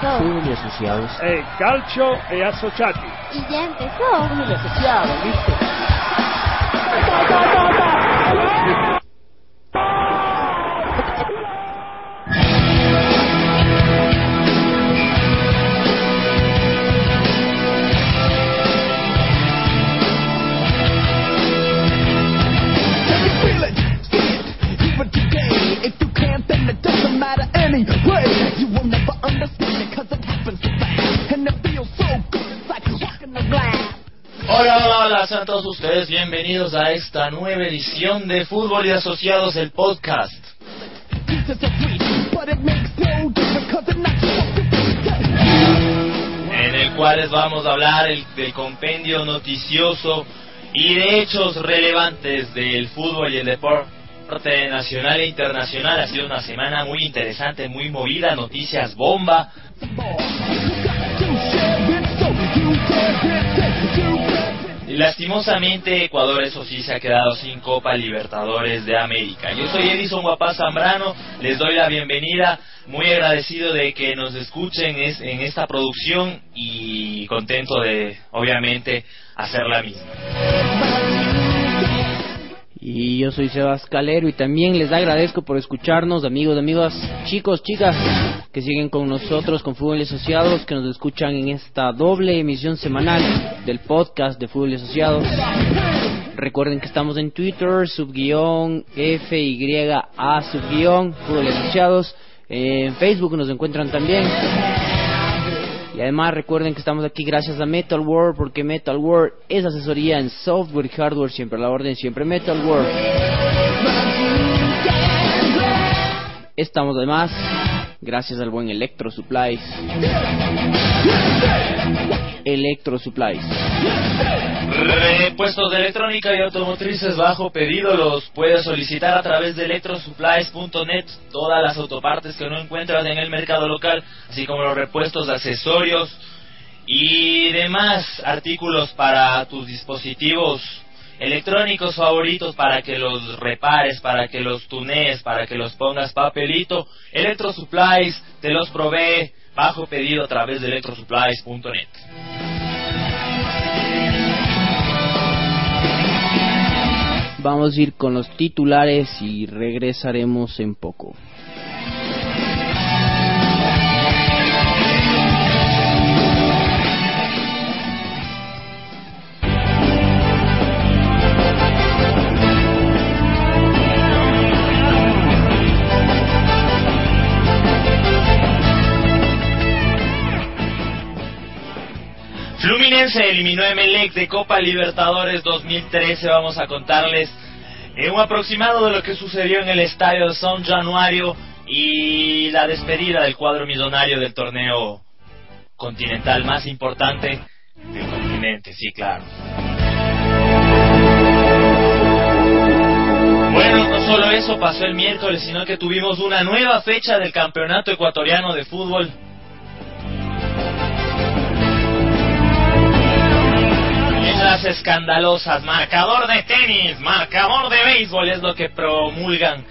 Empezó. Fútbol y asociados. Eh, calcio e associati. Y ya empezó. Fútbol y asociados, ¿viste? If you can't, then it doesn't matter anyway. You will never understand it 'cause it happens so fast. And it feels so good, it's like walking the glass. Hola, hola, hola, sean todos ustedes bienvenidos a esta nueva edición de Fútbol y Asociados, el podcast. En el cual les vamos a hablar el- del compendio noticioso y de hechos relevantes del fútbol y el deporte nacional e internacional. Ha sido una semana muy interesante, muy movida, noticias bomba. Lastimosamente Ecuador eso sí se ha quedado sin Copa Libertadores de América. Yo soy Edison Guapaz Zambrano, les doy la bienvenida, muy agradecido de que nos escuchen es- en esta producción y contento de obviamente hacer la misma. Y yo soy Sebas Calero y también les agradezco por escucharnos, amigos, amigas, chicos, chicas, que siguen con nosotros con Fútbol y Asociados, que nos escuchan en esta doble emisión semanal del podcast de Fútbol y Asociados. Recuerden que estamos en Twitter, subguión FYA subguión Fútbol y Asociados. En Facebook nos encuentran también. Y además recuerden que estamos aquí gracias a Metal World porque Metal World es asesoría en software y hardware siempre a la orden, siempre Metal World. Estamos además gracias al buen Electro Supplies. Electro Supplies. Repuestos de electrónica y automotrices bajo pedido los puedes solicitar a través de electrosupplies.net. Todas las autopartes que no encuentras en el mercado local, así como los repuestos, accesorios y demás artículos para tus dispositivos electrónicos favoritos para que los repares, para que los tunees, para que los pongas papelito. Electrosupplies te los provee bajo pedido a través de electrosupplies.net. Vamos a ir con los titulares y regresaremos en poco. Fluminense eliminó Emelec de Copa Libertadores 2013. Vamos a contarles eh, un aproximado de lo que sucedió en el estadio de San Januario y la despedida del cuadro millonario del torneo continental más importante del continente, sí, claro. Bueno, no solo eso pasó el miércoles, sino que tuvimos una nueva fecha del Campeonato Ecuatoriano de Fútbol escandalosas, marcador de tenis, marcador de béisbol es lo que promulgan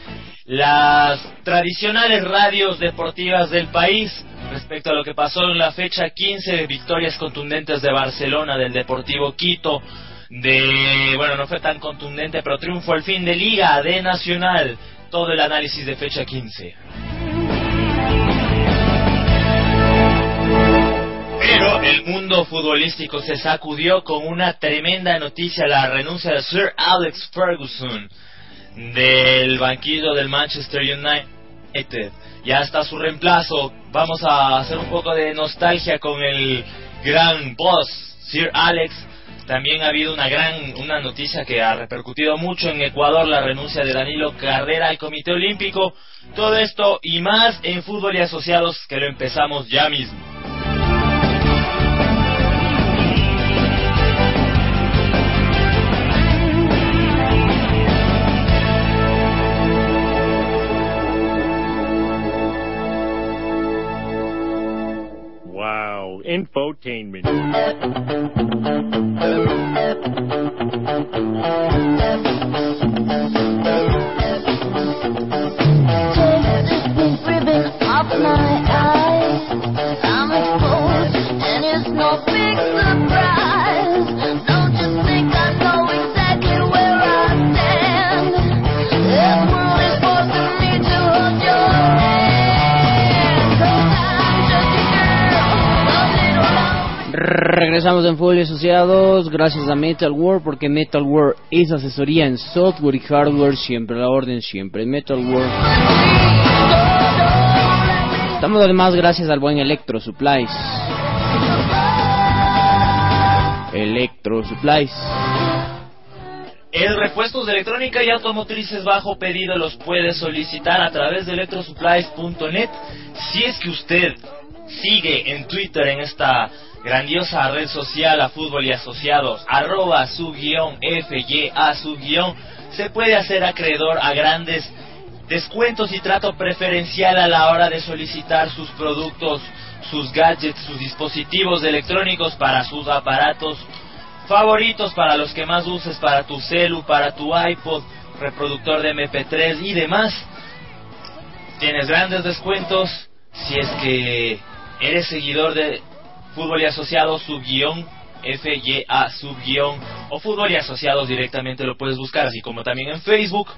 las tradicionales radios deportivas del país respecto a lo que pasó en la fecha 15, victorias contundentes de Barcelona, del Deportivo Quito, de, bueno, no fue tan contundente, pero triunfo al fin de liga, de Nacional, todo el análisis de fecha 15. Pero el mundo futbolístico se sacudió con una tremenda noticia, la renuncia de Sir Alex Ferguson del banquillo del Manchester United. Ya está su reemplazo. Vamos a hacer un poco de nostalgia con el gran boss, Sir Alex. También ha habido una gran, una noticia que ha repercutido mucho en Ecuador, la renuncia de Danilo Carrera al Comité Olímpico. Todo esto y más en Fútbol y Asociados que lo empezamos ya mismo. Infotainment. Regresamos en y Asociados. Gracias a Metal World porque Metal World es asesoría en software y hardware. Siempre la orden siempre Metal World. Estamos además gracias al buen Electro Supplies. Electro Supplies. El repuestos de electrónica y automotrices bajo pedido los puede solicitar a través de electrosupplies.net. Si es que usted sigue en Twitter en esta grandiosa red social a fútbol y asociados, arroba su guion, FYA su guion, se puede hacer acreedor a grandes descuentos y trato preferencial a la hora de solicitar sus productos, sus gadgets, sus dispositivos electrónicos para sus aparatos favoritos para los que más uses, para tu celu, para tu iPod, reproductor de MP3 y demás. Tienes grandes descuentos si es que eres seguidor de Fútbol y Asociados, su guion, FYA, su guion, o Fútbol y Asociados directamente lo puedes buscar, así como también en Facebook.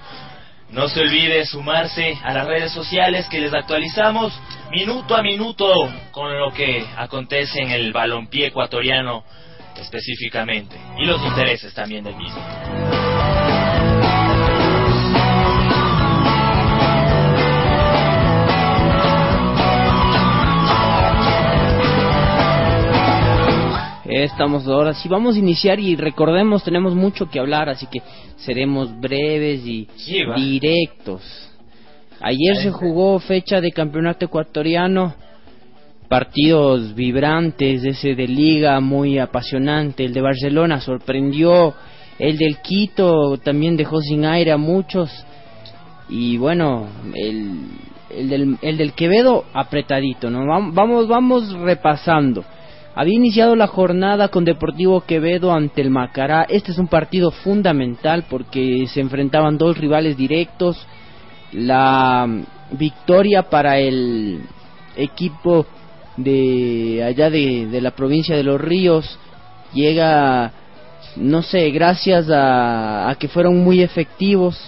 No se olvide sumarse a las redes sociales que les actualizamos minuto a minuto con lo que acontece en el balompié ecuatoriano específicamente y los intereses también del mismo. Estamos ahora sí, vamos a iniciar y recordemos, tenemos mucho que hablar, así que seremos breves y directos. Ayer se jugó fecha de campeonato ecuatoriano, partidos vibrantes, ese de liga muy apasionante, el de Barcelona sorprendió, el del Quito también dejó sin aire a muchos. Y bueno, el, el, del, el del Quevedo apretadito, ¿no? Vam- Vamos, vamos repasando. Había iniciado la jornada con Deportivo Quevedo ante el Macará. Este es un partido fundamental porque se enfrentaban dos rivales directos. La mm, victoria para el equipo de allá de, la provincia de Los Ríos llega, no sé, gracias a, a que fueron muy efectivos.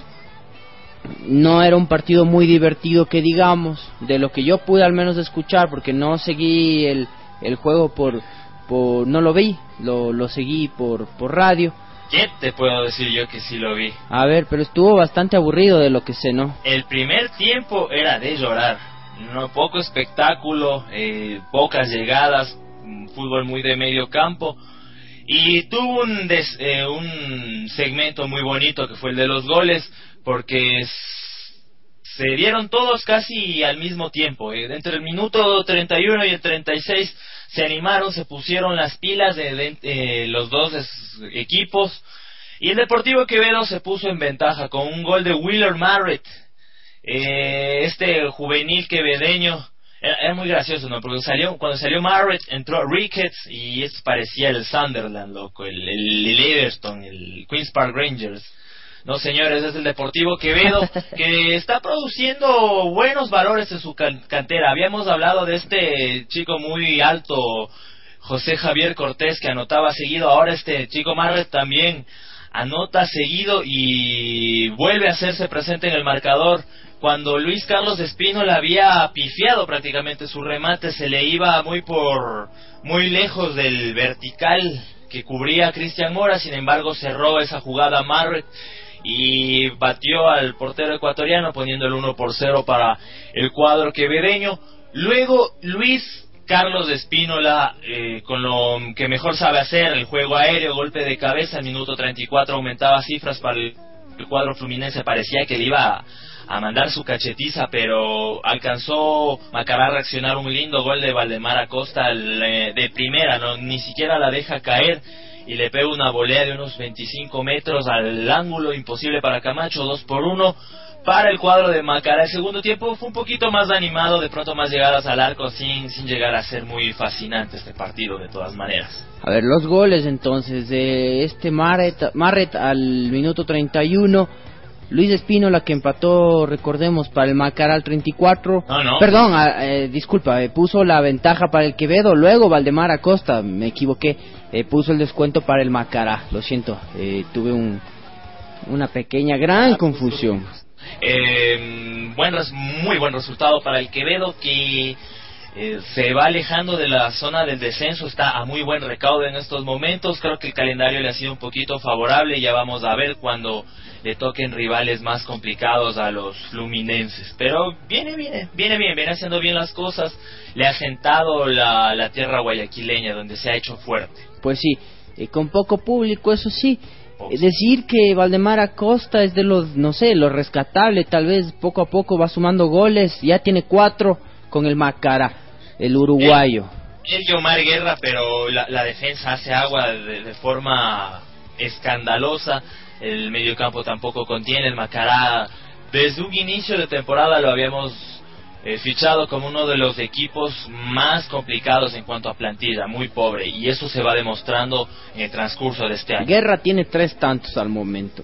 No era un partido muy divertido que digamos, de lo que yo pude al menos escuchar, porque no seguí el, el juego por, por no lo vi, lo, lo seguí por, por radio. ¿Qué te puedo decir yo que sí lo vi? A ver, pero estuvo bastante aburrido de lo que sé, ¿no? El primer tiempo era de llorar. No poco espectáculo, eh, pocas llegadas, fútbol muy de medio campo. Y tuvo un, des- eh, un segmento muy bonito que fue el de los goles, porque se dieron todos casi al mismo tiempo. eh. Entre el minuto 31 y el 36 se animaron, se pusieron las pilas de, eh, los dos es- equipos. Y el Deportivo Quevedo se puso en ventaja con un gol de Wheeler Marrett. Eh, este juvenil quevedeño era, muy gracioso, ¿no? Porque salió, cuando salió Marrett entró Ricketts y esto parecía el Sunderland, loco, el, el, el Everton, el Queens Park Rangers. No, señores, es el Deportivo Quevedo que está produciendo buenos valores en su can- cantera. Habíamos hablado de este chico muy alto, José Javier Cortés, que anotaba seguido. Ahora este chico Marret también anota seguido y vuelve a hacerse presente en el marcador. Cuando Luis Carlos Espino le había pifiado prácticamente su remate, se le iba muy por muy lejos del vertical que cubría a Cristian Mora, sin embargo cerró esa jugada Marret y batió al portero ecuatoriano poniendo el 1 por 0 para el cuadro quevedeño. Luego Luis Carlos Espínola, eh, con lo que mejor sabe hacer, el juego aéreo, golpe de cabeza, al minuto 34 aumentaba cifras para el, cuadro fluminense, parecía que le iba a, a mandar su cachetiza, pero alcanzó Macará a reaccionar un lindo gol de Valdemar Acosta eh, de primera, no ni siquiera la deja caer y le pega una volea de unos 25 metros al ángulo, imposible para Camacho, 2 por 1 para el cuadro de Macará. El segundo tiempo fue un poquito más animado, de pronto más llegadas al arco, sin, sin llegar a ser muy fascinante este partido de todas maneras. A ver, los goles entonces de este Marret, Marret al minuto 31. Luis Espínola que empató, recordemos, para el Macará al 34. No, no. Perdón, ah, eh, disculpa, eh, puso la ventaja para el Quevedo. Luego Valdemar Acosta, me equivoqué, eh, puso el descuento para el Macará. Lo siento, eh, tuve un, una pequeña, gran confusión. Eh, buen muy buen resultado para el Quevedo que eh, se va alejando de la zona del descenso, está a muy buen recaudo en estos momentos, creo que el calendario le ha sido un poquito favorable, ya vamos a ver cuando le toquen rivales más complicados a los fluminenses, pero viene, viene, viene bien, viene haciendo bien las cosas, le ha sentado la, la tierra guayaquileña donde se ha hecho fuerte. Pues sí, eh, con poco público, eso sí. Eh, Decir que Valdemar Acosta es de los, no sé, lo rescatable, tal vez poco a poco va sumando goles, ya tiene cuatro con el Macará, el uruguayo. Él y Omar Guerra, pero la, la defensa hace agua de, de forma escandalosa. El mediocampo tampoco contiene. El Macará, desde un inicio de temporada lo habíamos eh, fichado como uno de los equipos más complicados en cuanto a plantilla, muy pobre. Y eso se va demostrando en el transcurso de este año. Guerra tiene tres tantos al momento.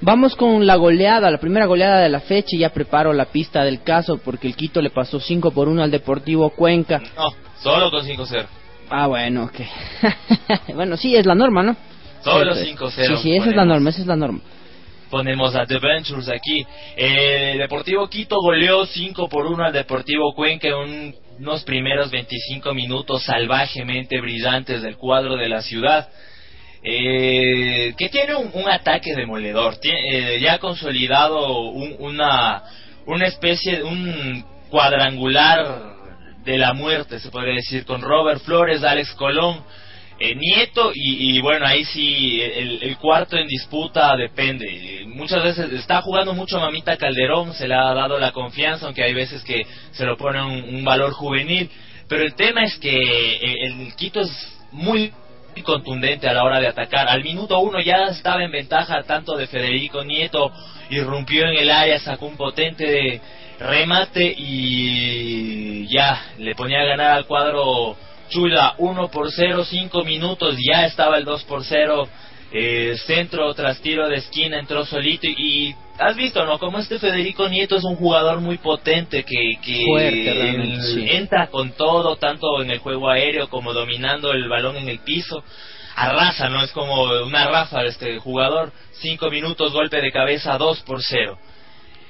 Vamos con la goleada, la primera goleada de la fecha y ya preparo la pista del caso porque el Quito le pasó 5 por 1 al Deportivo Cuenca. No, solo con 5-0. Ah, bueno, ok. bueno, sí, es la norma, ¿no? Solo Cierto. 5-0 Sí, sí, esa es la norma, esa es la norma. ponemos a The Ventures aquí. Eh, El Deportivo Quito goleó 5 por 1 al Deportivo Cuenca en un- unos primeros 25 minutos salvajemente brillantes del cuadro de la ciudad. Eh, que tiene un, un ataque demoledor, eh, ya ha consolidado un- una, una especie, un cuadrangular de la muerte, se podría decir, con Robert Flores, Alex Colón, eh, Nieto y, bueno, ahí sí, el, el cuarto en disputa depende. Muchas veces está jugando mucho Mamita Calderón, se le ha dado la confianza, aunque hay veces que se lo pone un, valor juvenil. Pero el tema es que eh, el Quito es muy contundente a la hora de atacar. Al minuto uno ya estaba en ventaja tanto de Federico Nieto, irrumpió en el área, sacó un potente remate y ya le ponía a ganar al cuadro Chula 1 por 0, 5 minutos, ya estaba el 2 por 0. Eh, centro tras tiro de esquina entró solito y, y has visto no como este Federico Nieto es un jugador muy potente que, que Fuerte, realmente, el- sí. entra con todo tanto en el juego aéreo como dominando el balón en el piso. Arrasa no es como una ráfaga este jugador. Cinco minutos golpe de cabeza 2 por 0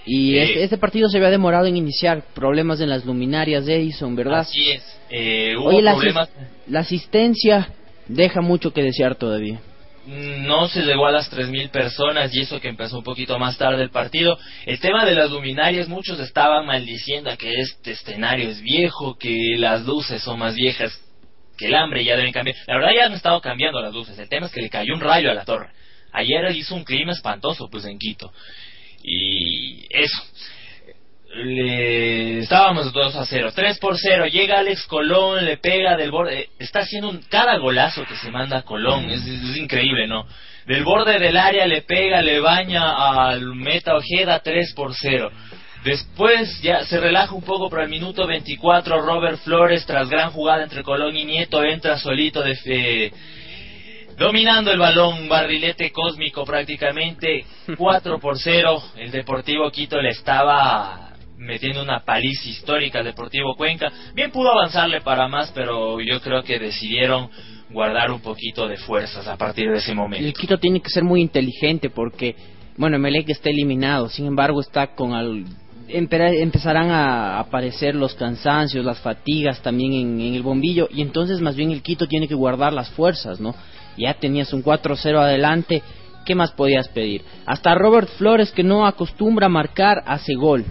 Y Eh, este, este partido se había demorado en iniciar, problemas en las luminarias de Edison, ¿verdad? así es. Eh, hubo Oye, la, problemas. la asistencia deja mucho que desear todavía. No se llegó a las 3.000 personas y eso que empezó un poquito más tarde el partido. El tema de las luminarias, muchos estaban maldiciendo que este escenario es viejo, que las luces son más viejas que el hambre ya deben cambiar. La verdad ya han estado cambiando las luces. El tema es que le cayó un rayo a la torre. Ayer hizo un clima espantoso pues en Quito. Y eso. Le... Estábamos 2 a 0, 3 por 0. Llega Alex Colón, le pega del borde. eh, Está haciendo un... cada golazo que se manda Colón. Es, increíble, ¿no? Del borde del área le pega, le baña al Meta Ojeda 3 por 0. Después ya se relaja un poco, pero al minuto 24 Robert Flores, tras gran jugada entre Colón y Nieto, entra solito de fe- dominando el balón, barrilete cósmico prácticamente, 4 por 0. El Deportivo Quito le estaba metiendo una paliza histórica al Deportivo Cuenca. Bien pudo avanzarle para más, pero yo creo que decidieron guardar un poquito de fuerzas a partir de ese El momento. Quito tiene que ser muy inteligente porque, bueno, Emelec está eliminado, sin embargo está con al... empezarán a aparecer los cansancios, las fatigas también en, en el bombillo y entonces más bien el Quito tiene que guardar las fuerzas, ¿no? Ya tenías un 4-0 adelante, ¿qué más podías pedir? Hasta Robert Flores que no acostumbra marcar hace gol.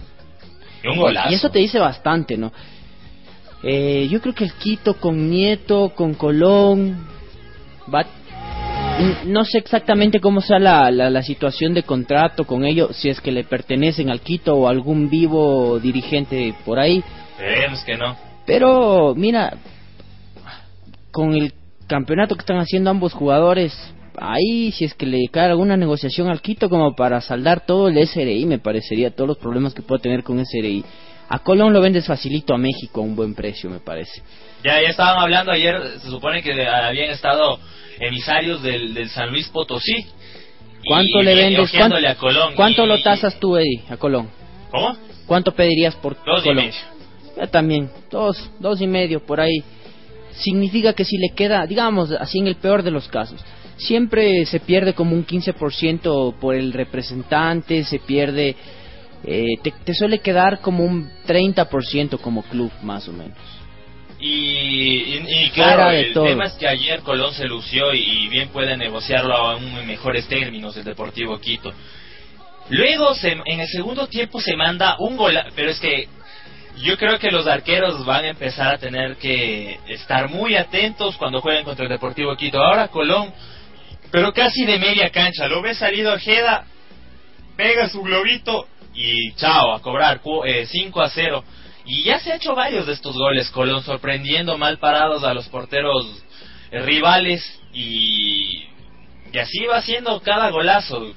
Y un golazo. Y eso te dice bastante, ¿no? Eh, yo creo que el Quito con Nieto, con Colón, va... n- No sé exactamente cómo sea la, la, la situación de contrato con ellos, si es que le pertenecen al Quito o algún vivo dirigente por ahí. Esperemos que no. Pero, mira, con el campeonato que están haciendo ambos jugadores, ahí si es que le cae alguna negociación al Quito como para saldar todo el SRI, me parecería, todos los problemas que pueda tener con SRI. A Colón lo vendes facilito a México a un buen precio, me parece. Ya, ya estaban hablando ayer, se supone que habían estado emisarios del, del San Luis Potosí. ¿Cuánto Y le vendes? ¿Cuánto, a Colón. cuánto Y- lo tasas tú, Eddie, a Colón? ¿Cómo? ¿Cuánto pedirías por Dos y Colón? medio. Yo también, dos, dos y medio por ahí. Significa que si le queda, digamos, así en el peor de los casos, siempre se pierde como un 15% por el representante, se pierde, eh, te, te suele quedar como un 30% como club, más o menos. Y, y, claro, el todo. tema es que ayer Colón se lució y, y bien puede negociarlo aún en mejores términos el Deportivo Quito. Luego, se, en el segundo tiempo se manda un gol, pero es que yo creo que los arqueros van a empezar a tener que estar muy atentos cuando jueguen contra el Deportivo Quito. Ahora Colón, pero casi de media cancha, lo ve salido Ojeda, pega su globito y chao, a cobrar 5 a 0. Y ya se ha hecho varios de estos goles, Colón, sorprendiendo mal parados a los porteros eh, rivales y, así va haciendo cada golazo.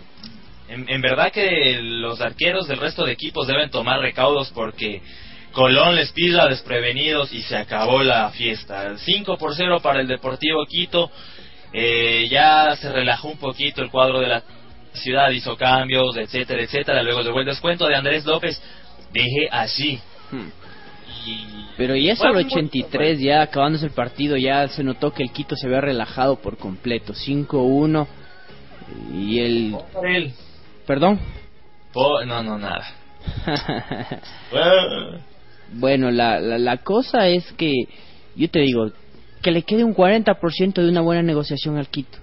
En, verdad que los arqueros del resto de equipos deben tomar recaudos porque Colón les pisa desprevenidos y se acabó la fiesta. 5 por 0 para el Deportivo Quito. Eh, ya se relajó un poquito el cuadro de la ciudad, hizo cambios, etcétera, etcétera. Luego llegó el descuento de Andrés López. Dije así. Y... Pero ya sobre un buen- 83, ya acabándose el partido, ya se notó que el Quito se había relajado por completo. 5-1 y el... Por él. ¿Perdón? Po- no, no, nada. Bueno, la, la, la cosa es que, yo te digo, que le quede un 40% de una buena negociación al Quito.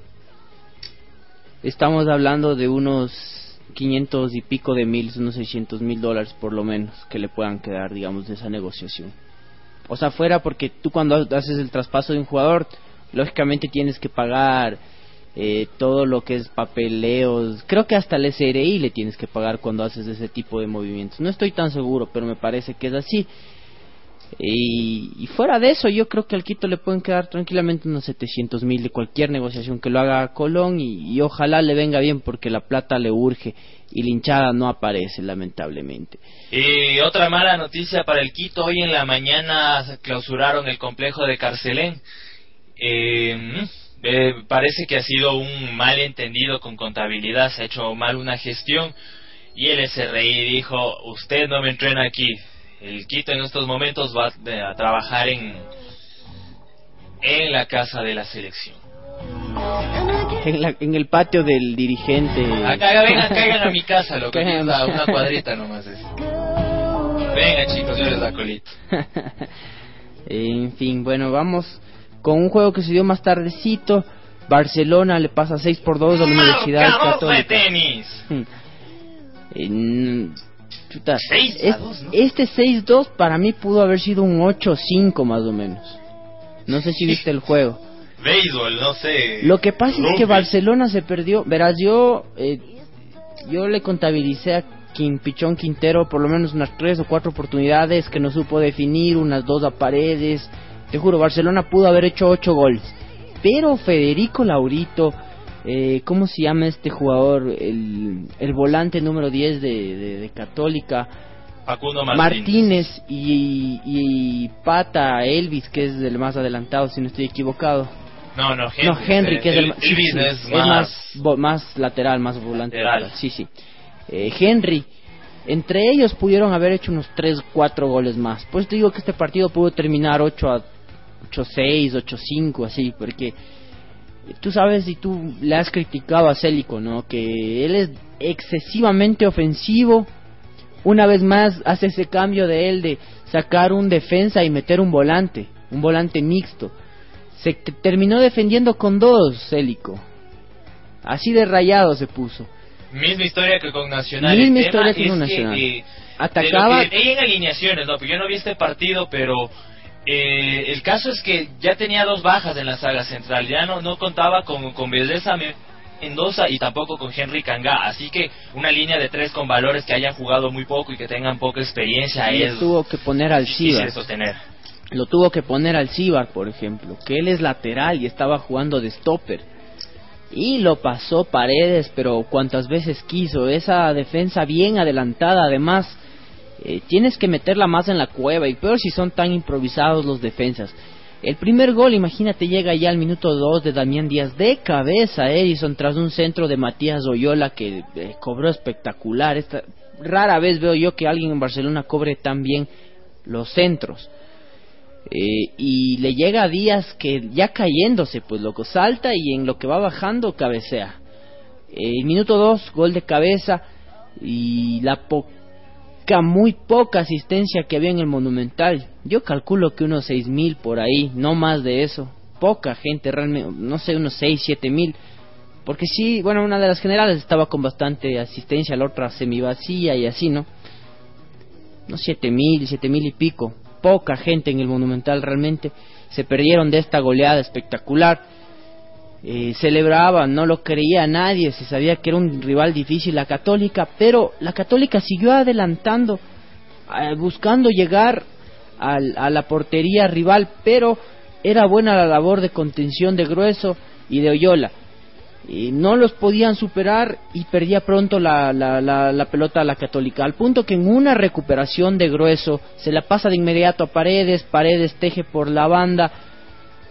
Estamos hablando de unos 500 y pico de mil, unos 600 mil dólares por lo menos, que le puedan quedar, digamos, de esa negociación. O sea, fuera porque tú cuando haces el traspaso de un jugador, lógicamente tienes que pagar eh, todo lo que es papeleos. Creo que hasta el SRI le tienes que pagar cuando haces ese tipo de movimientos. No estoy tan seguro, pero me parece que es así. Y, fuera de eso, yo creo que al Quito le pueden quedar tranquilamente unos 700 mil de cualquier negociación que lo haga Colón y, ojalá le venga bien porque la plata le urge y la hinchada no aparece, lamentablemente. Y otra mala noticia para el Quito, hoy en la mañana clausuraron el complejo de Carcelén. Eh, eh, parece que ha sido un malentendido con contabilidad, se ha hecho mal una gestión y el SRI dijo, usted no me entrena aquí. El Quito en estos momentos va a trabajar en, en la casa de la selección. En, la- en el patio del dirigente. Acá, vengan, caigan a mi casa, lo que es una cuadrita nomás es. Venga chicos, yo les da colito. en fin, bueno, vamos con un juego que se dio más tardecito. Barcelona le pasa 6 por 2 a la Universidad Marcador de Católica. tenis. En- chuta, Seis a es- dos, ¿no? Este 6-2 para mí pudo haber sido un 8-5 más o menos. No sé si viste el juego. Béisbol, no sé. Lo que pasa es que Rugby. Barcelona se perdió. Verás, yo eh, yo le contabilicé a Quin, Pichón Quintero por lo menos unas tres o cuatro oportunidades que no supo definir, unas dos a paredes. Te juro, Barcelona pudo haber hecho ocho goles. Pero Federico Laurito, eh, ¿cómo se llama este jugador? El, el volante número 10 de, de- de Católica. Facundo Martínez, Martínez. y, y Pata Elvis, que es el más adelantado, si no estoy equivocado. No, no, Henry. No, Henry, que es el, el, sí, Elvis sí, es es más... más, más lateral, más volante. Lateral, Sí, sí. Eh, Henry, entre ellos pudieron haber hecho unos 3, 4 goles más. Pues te digo que este partido pudo terminar 8 a 8-6, 8-5, así, porque tú sabes y tú le has criticado a Célico, ¿no? Que él es excesivamente ofensivo. Una vez más hace ese cambio de él de sacar un defensa y meter un volante, un volante mixto. Se te- terminó defendiendo con dos, Célico. Así de rayado se puso. Misma historia que con Nacional. Misma historia que con Nacional. eh, Atacaba- que- en alineaciones, ¿no? Yo no vi este partido, pero Eh, el caso es que ya tenía dos bajas en la saga central, ya no, no contaba con, con Mendoza y tampoco con Henry Kanga, así que una línea de tres con valores que hayan jugado muy poco y que tengan poca experiencia Y es tuvo que poner al sostener. Lo tuvo que poner al Cibar, por ejemplo, que él es lateral y estaba jugando de stopper. Y lo pasó Paredes, pero cuantas veces quiso. Esa defensa bien adelantada, además, eh, tienes que meterla más en la cueva. Y peor si son tan improvisados los defensas. El primer gol, imagínate, llega ya al minuto 2 de Damián Díaz de cabeza, Edison, tras un centro de Matías Oyola que eh, cobró espectacular. Esta, rara vez veo yo que alguien en Barcelona cobre tan bien los centros. Eh, y le llega a Díaz que ya cayéndose, pues loco, salta y en lo que va bajando cabecea. Eh, minuto 2, gol de cabeza y la muy poca asistencia que había en el Monumental. Yo calculo que unos seis mil por ahí, no más de eso. Poca gente, realmente, no sé, unos seis, siete mil. Porque sí, bueno, una de las generales estaba con bastante asistencia, la otra semivacía y así, ¿no? No siete mil, siete mil y pico poca gente en el Monumental realmente se perdieron de esta goleada espectacular. Eh, celebraban, no lo creía nadie, se sabía que era un rival difícil la Católica, pero la Católica siguió adelantando, eh, buscando llegar al- a la portería rival, pero era buena la labor de contención de Grueso y de Oyola. Y no los podían superar y perdía pronto la, la, la, la pelota a la Católica, al punto que en una recuperación de grueso se la pasa de inmediato a Paredes, Paredes teje por la banda,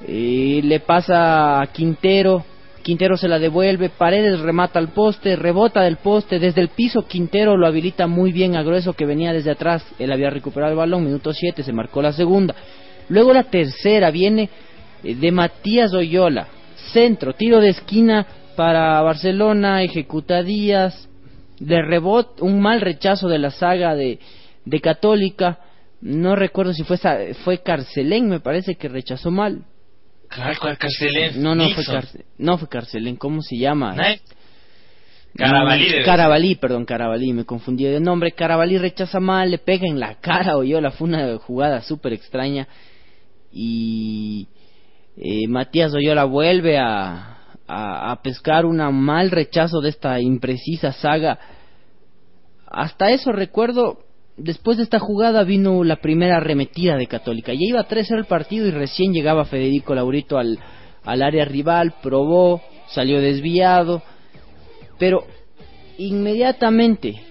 eh, le pasa a Quintero, Quintero se la devuelve, Paredes remata al poste, rebota del poste, desde el piso Quintero lo habilita muy bien a Grueso que venía desde atrás, él había recuperado el balón, minuto 7, se marcó la segunda. Luego la tercera viene eh, de Matías Oyola, centro, tiro de esquina para Barcelona, ejecuta Díaz, de rebot, un mal rechazo de la saga de, de Católica, no recuerdo si fue, fue Carcelén, me parece que rechazó mal. Claro, ¿cuál Carcelén? No, no fue. Carce- no fue Carcelén, ¿cómo se llama? Carabalí perdón, Carabalí, me confundí de nombre. Carabalí rechaza mal, le pega en la cara a Oyola, fue una jugada súper extraña. Y eh, Matías Oyola vuelve a, a, a pescar un mal rechazo de esta imprecisa saga. Hasta eso recuerdo, después de esta jugada vino la primera arremetida de Católica. Ya iba 3-0 el partido y recién llegaba Federico Laurito al, área rival, probó, salió desviado, pero inmediatamente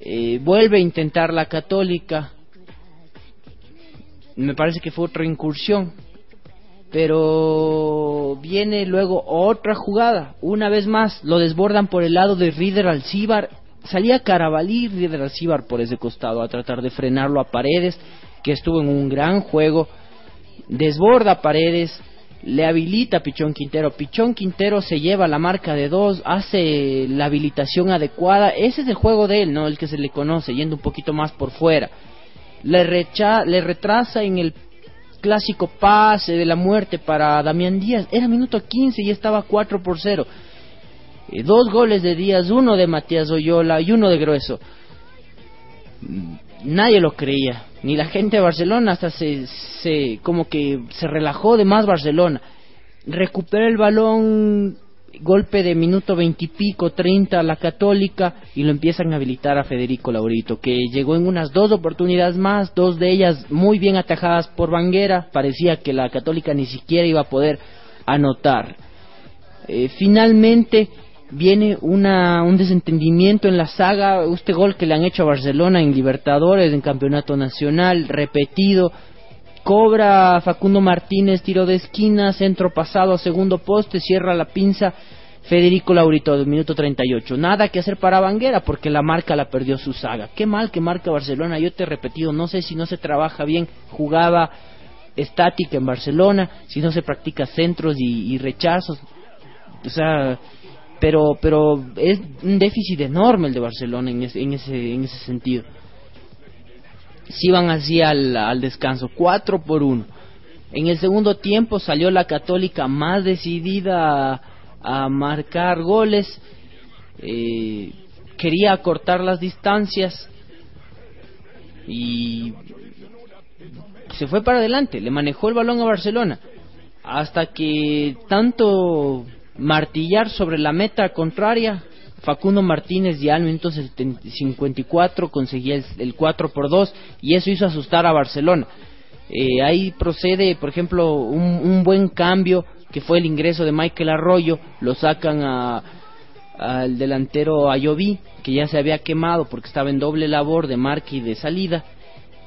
eh, vuelve a intentar la Católica. Me parece que fue otra incursión. Pero viene luego otra jugada. Una vez más lo desbordan por el lado de Rieder Alcíbar. Salía Carabalí Rieder Alcíbar por ese costado a tratar de frenarlo a Paredes, que estuvo en un gran juego. Desborda Paredes, le habilita a Pichón Quintero. Pichón Quintero se lleva la marca de dos, hace la habilitación adecuada. Ese es el juego de él, ¿no? El que se le conoce, yendo un poquito más por fuera. Le, recha le retrasa en el clásico pase de la muerte para Damián Díaz. Era minuto 15 y estaba 4 por 0. Eh, dos goles de Díaz, uno de Matías Oyola y uno de Grueso. Mm, Nadie lo creía, ni la gente de Barcelona hasta se, se como que se relajó de más Barcelona. Recupera el balón, golpe de minuto veintipico, treinta la Católica y lo empiezan a habilitar a Federico Laurito, que llegó en unas dos oportunidades más, dos de ellas muy bien atajadas por Banguera. Parecía que la Católica ni siquiera iba a poder anotar. Eh, finalmente viene una, un desentendimiento en la saga, este gol que le han hecho a Barcelona en Libertadores, en Campeonato Nacional, repetido, cobra Facundo Martínez, tiro de esquina, centro pasado a segundo poste, cierra la pinza Federico Laurito del minuto 38. Nada que hacer para Banguera porque la marca la perdió su saga. Qué mal que marca Barcelona, yo te he repetido, no sé si no se trabaja bien, jugaba estática en Barcelona, si no se practica centros y rechazos. O sea, pero pero es un déficit enorme el de Barcelona en ese, en ese, en ese sentido. Si van así al, al descanso, 4 por 1. En el segundo tiempo salió la Católica más decidida a, marcar goles, eh, quería acortar las distancias y se fue para adelante, le manejó el balón a Barcelona, hasta que tanto martillar sobre la meta contraria, Facundo Martínez ya al minuto 54 conseguía el, el 4 por 2 y eso hizo asustar a Barcelona. Eh, ahí procede, por ejemplo, un, buen cambio que fue el ingreso de Michael Arroyo, lo sacan a, al delantero Ayoví, que ya se había quemado porque estaba en doble labor de marca y de salida,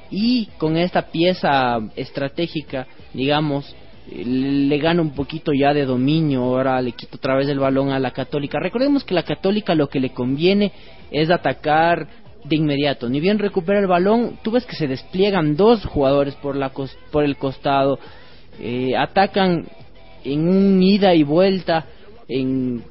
y con esta pieza estratégica, digamos, le gana un poquito ya de dominio, ahora le quita otra vez el balón a la Católica. Recordemos que la Católica lo que le conviene es atacar de inmediato. Ni bien recupera el balón, tú ves que se despliegan dos jugadores por, la por el costado, eh, atacan en un ida y vuelta, en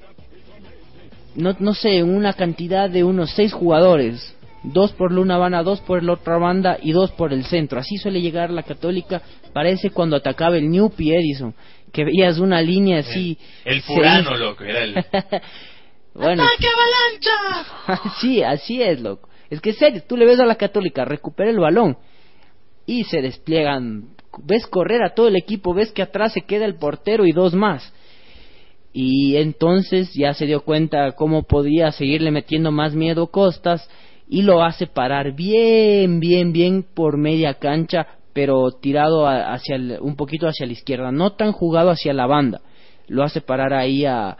no, no sé, una cantidad de unos seis jugadores, dos por la una banda, dos por la otra banda y dos por el centro. Así suele llegar la Católica. Parece cuando atacaba el Newpie Edison, que veías una línea así. El se- furano, loco, era el... bueno, avalancha! sí, así es, loco. Es que serio, tú le ves a la Católica, recupera el balón y se despliegan. Ves correr a todo el equipo, ves que atrás se queda el portero y dos más. Y entonces ya se dio cuenta cómo podía seguirle metiendo más miedo Costas y lo hace parar bien, bien, bien por media cancha, pero tirado hacia un poquito hacia la izquierda, no tan jugado hacia la banda. Lo hace parar ahí a,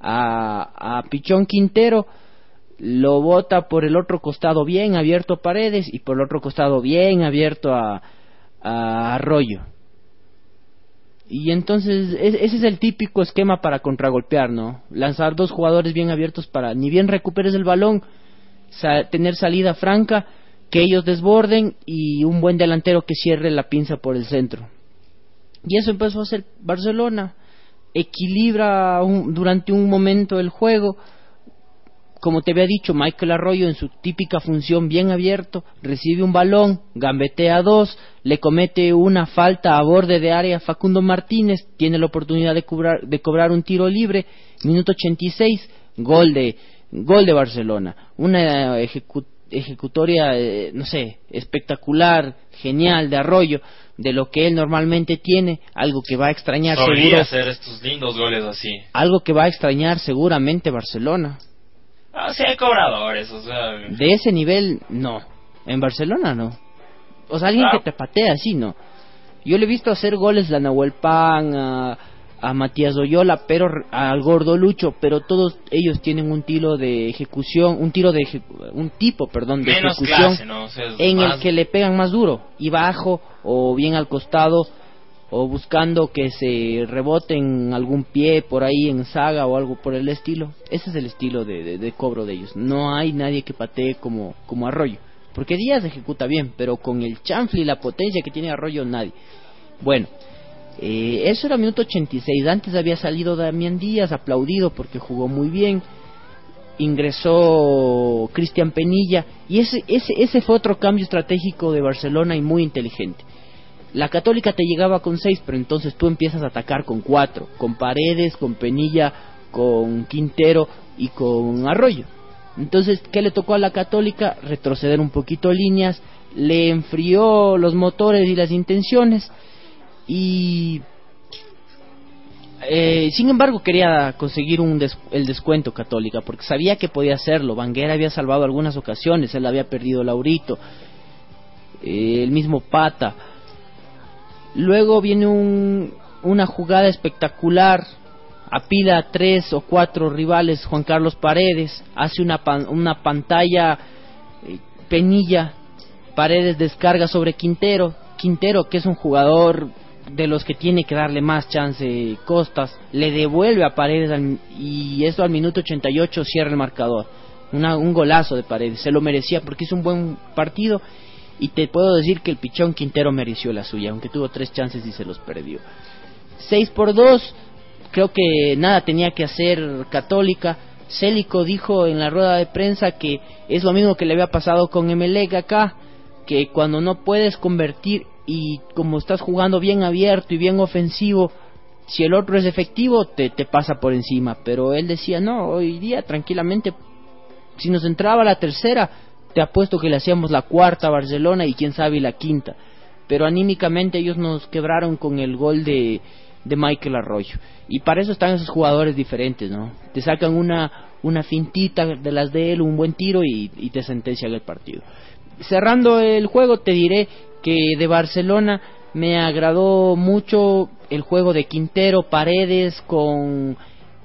a, a Pichón Quintero, lo bota por el otro costado bien abierto a Paredes y por el otro costado bien abierto a, a Arroyo. Y entonces ese es el típico esquema para contragolpear, ¿no? Lanzar dos jugadores bien abiertos para ni bien recuperes el balón, tener salida franca, que ellos desborden y un buen delantero que cierre la pinza por el centro. Y eso empezó a hacer Barcelona. Equilibra un- durante un momento el juego. Como te había dicho, Michael Arroyo en su típica función bien abierto, recibe un balón, gambetea dos, le comete una falta a borde de área Facundo Martínez, tiene la oportunidad de cobrar, de cobrar un tiro libre, minuto 86, gol de, gol de Barcelona. Una ejecu- ejecutoria, eh, no sé, espectacular, genial de Arroyo, de lo que él normalmente tiene, algo que va a extrañar Solía hacer estos lindos goles así. algo que va a extrañar seguramente Barcelona. Ah, sí hay cobradores, o sea... De ese nivel, no. En Barcelona, no. O sea, alguien Ah. que te patea así, no. Yo le he visto hacer goles a Nahuel Pan, a, a Matías Oyola, pero al Gordo Lucho, pero todos ellos tienen un tiro de ejecución, un tiro de ejecu- un tipo, perdón, de Menos ejecución clase, ¿no? O sea, es en más- el que le pegan más duro y bajo o bien al costado o buscando que se rebote en algún pie por ahí en saga o algo por el estilo. Ese es el estilo de, de- de cobro de ellos. No hay nadie que patee como, como Arroyo. Porque Díaz ejecuta bien, pero con el chanfle y la potencia que tiene Arroyo nadie. Bueno, eh, eso era minuto 86. Antes había salido Damián Díaz, aplaudido porque jugó muy bien. Ingresó Cristian Penilla. Y ese, ese, ese fue otro cambio estratégico de Barcelona y muy inteligente. La Católica te llegaba con seis, pero entonces tú empiezas a atacar con cuatro, con Paredes, con Penilla, con Quintero y con Arroyo. Entonces, ¿qué le tocó a la Católica? Retroceder un poquito líneas, le enfrió los motores y las intenciones y eh, sin embargo quería conseguir un des- el descuento Católica porque sabía que podía hacerlo. Banguera había salvado algunas ocasiones, él había perdido Laurito, eh, el mismo Pata. Luego viene un, una jugada espectacular. Apila a tres o cuatro rivales Juan Carlos Paredes. Hace una, pan- una pantalla eh, penilla. Paredes descarga sobre Quintero. Quintero, que es un jugador de los que tiene que darle más chance Costas, le devuelve a Paredes y eso al minuto 88 cierra el marcador. Una- un golazo de Paredes, se lo merecía porque hizo un buen partido y te puedo decir que el pichón Quintero mereció la suya, aunque tuvo tres chances y se los perdió. 6 por 2, creo que nada tenía que hacer Católica. Célico dijo en la rueda de prensa que es lo mismo que le había pasado con Emelec acá, que cuando no puedes convertir y como estás jugando bien abierto y bien ofensivo, si el otro es efectivo te, te pasa por encima. Pero él decía, no, hoy día tranquilamente, si nos entraba la tercera, te apuesto que le hacíamos la cuarta a Barcelona y quién sabe la quinta. pero anímicamente ellos nos quebraron con el gol de, de Michael Arroyo. Y para eso están esos jugadores diferentes, ¿no? Te sacan una, una fintita de las de él, un buen tiro y, y te sentencian el partido. Cerrando el juego, te diré que de Barcelona me agradó mucho el juego de Quintero, Paredes con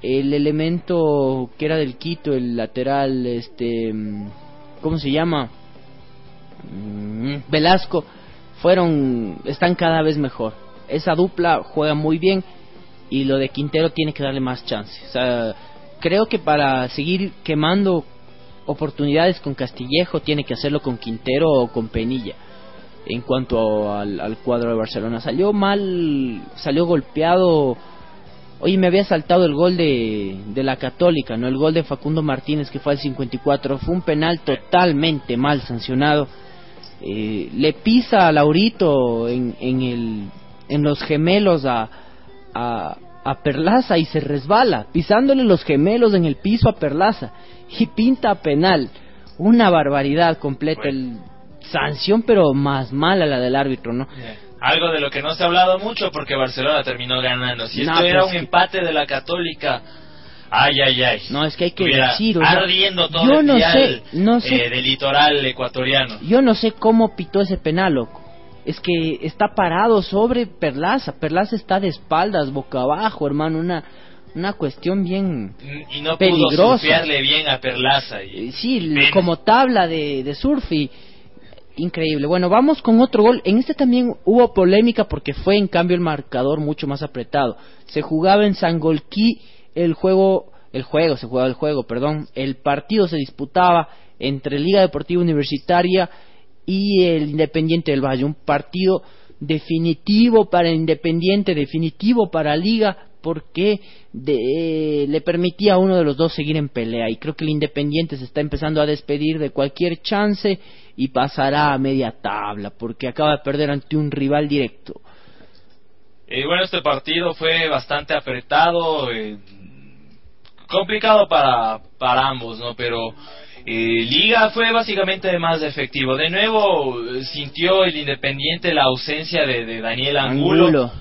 el elemento que era del Quito, el lateral, este, mm, ¿cómo se llama? Mm, Velasco, fueron, están cada vez mejor. Esa dupla juega muy bien y lo de Quintero tiene que darle más chance. O sea, creo que para seguir quemando oportunidades con Castillejo tiene que hacerlo con Quintero o con Penilla. En cuanto al, al cuadro de Barcelona, salió mal, salió golpeado. Oye, me había saltado el gol de, de la Católica, no el gol de Facundo Martínez que fue al 54. Fue un penal totalmente mal sancionado. Eh, le pisa a Laurito en, en, el, en los gemelos a, a, a Perlaza y se resbala, pisándole los gemelos en el piso a Perlaza y pinta penal. Una barbaridad completa. El, sanción, pero más mala la del árbitro, ¿no? Algo de lo que no se ha hablado mucho porque Barcelona terminó ganando. Si No, esto era un empate de la Católica, ay, ay, ay. No, es que hay que decir, o sea, ardiendo todo yo el no sé, no sé. eh, del litoral ecuatoriano. Yo no sé cómo pitó ese penal, loco. Es que está parado sobre Perlaza. Perlaza está de espaldas, boca abajo, hermano. Una, una cuestión bien... Y no pudo Peligrosa. surfearle bien a Perlaza. Y, eh, Sí, pena. como tabla de, de surf y... Increíble. Bueno, vamos con otro gol. En este también hubo polémica porque fue en cambio el marcador mucho más apretado. Se jugaba en Sangolquí el juego, el juego, se jugaba el juego, perdón. El partido se disputaba entre Liga Deportiva Universitaria y el Independiente del Valle. Un partido definitivo para Independiente, definitivo para Liga, porque de- le permitía a uno de los dos seguir en pelea. Y creo que el Independiente se está empezando a despedir de cualquier chance y pasará a media tabla, porque acaba de perder ante un rival directo. Eh, bueno, este partido fue bastante apretado, eh, complicado para, para ambos, ¿no? Pero eh, Liga fue básicamente más efectivo. De nuevo eh, sintió el Independiente la ausencia de, de Daniel Angulo, Angulo.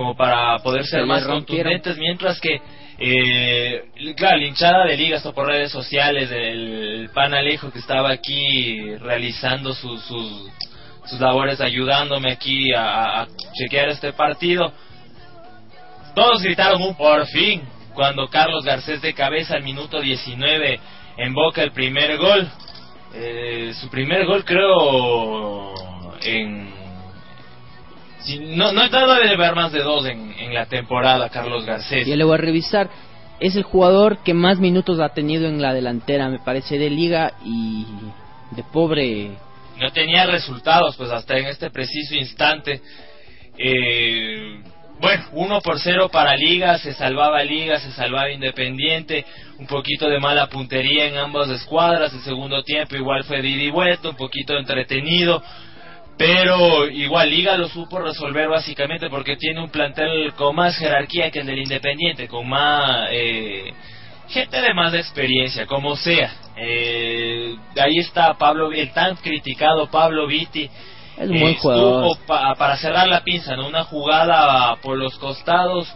Como para poder Se ser más contundentes, mientras que, eh, claro, la hinchada de Liga, esto por redes sociales, el pan Alejo que estaba aquí realizando sus, sus, sus labores, ayudándome aquí a, a chequear este partido. Todos gritaron un por fin cuando Carlos Garcés de cabeza al minuto 19 emboca el primer gol. Eh, su primer gol creo en... si- no, no he dado de ver más de dos en, en la temporada, Carlos Garcés. Ya le voy a revisar. Es el jugador que más minutos ha tenido en la delantera, me parece, de liga y de pobre. no tenía resultados pues hasta en este preciso instante Eh, bueno uno por cero para Liga se salvaba Liga se salvaba Independiente un poquito de mala puntería en ambas escuadras el segundo tiempo igual fue de ida y vuelta un poquito entretenido pero igual Liga lo supo resolver básicamente porque tiene un plantel con más jerarquía que el del Independiente con más eh, gente de más experiencia, como sea. Eh, ahí está Pablo, el tan criticado Pablo Vitti. Es buen estuvo pa- para cerrar la pinza, ¿no? Una jugada por los costados,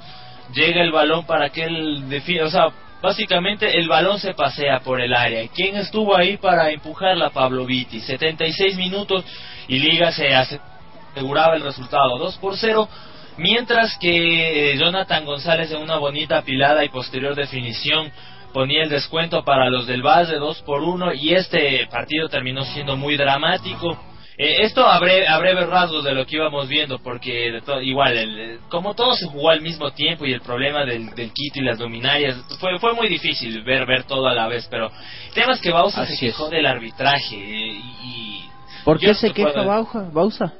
llega el balón para que él defina, o sea, básicamente el balón se pasea por el área. ¿Quién estuvo ahí para empujarla? Pablo Vitti. 76 minutos y Liga se aseguraba el resultado 2 por 0. Mientras que eh, Jonathan González en una bonita pilada y posterior definición ponía el descuento para los del Valle 2 por 1 y este partido terminó siendo muy dramático. Eh, esto a, bre- a breves rasgos de lo que íbamos viendo, porque de to- igual, el- como todo se jugó al mismo tiempo y el problema del, del Quito y las dominarias, fue, fue muy difícil ver, ver todo a la vez, pero el tema es que Bausa Así se es. quejó del arbitraje eh, y... ¿Por qué se queja puedo- Bausa?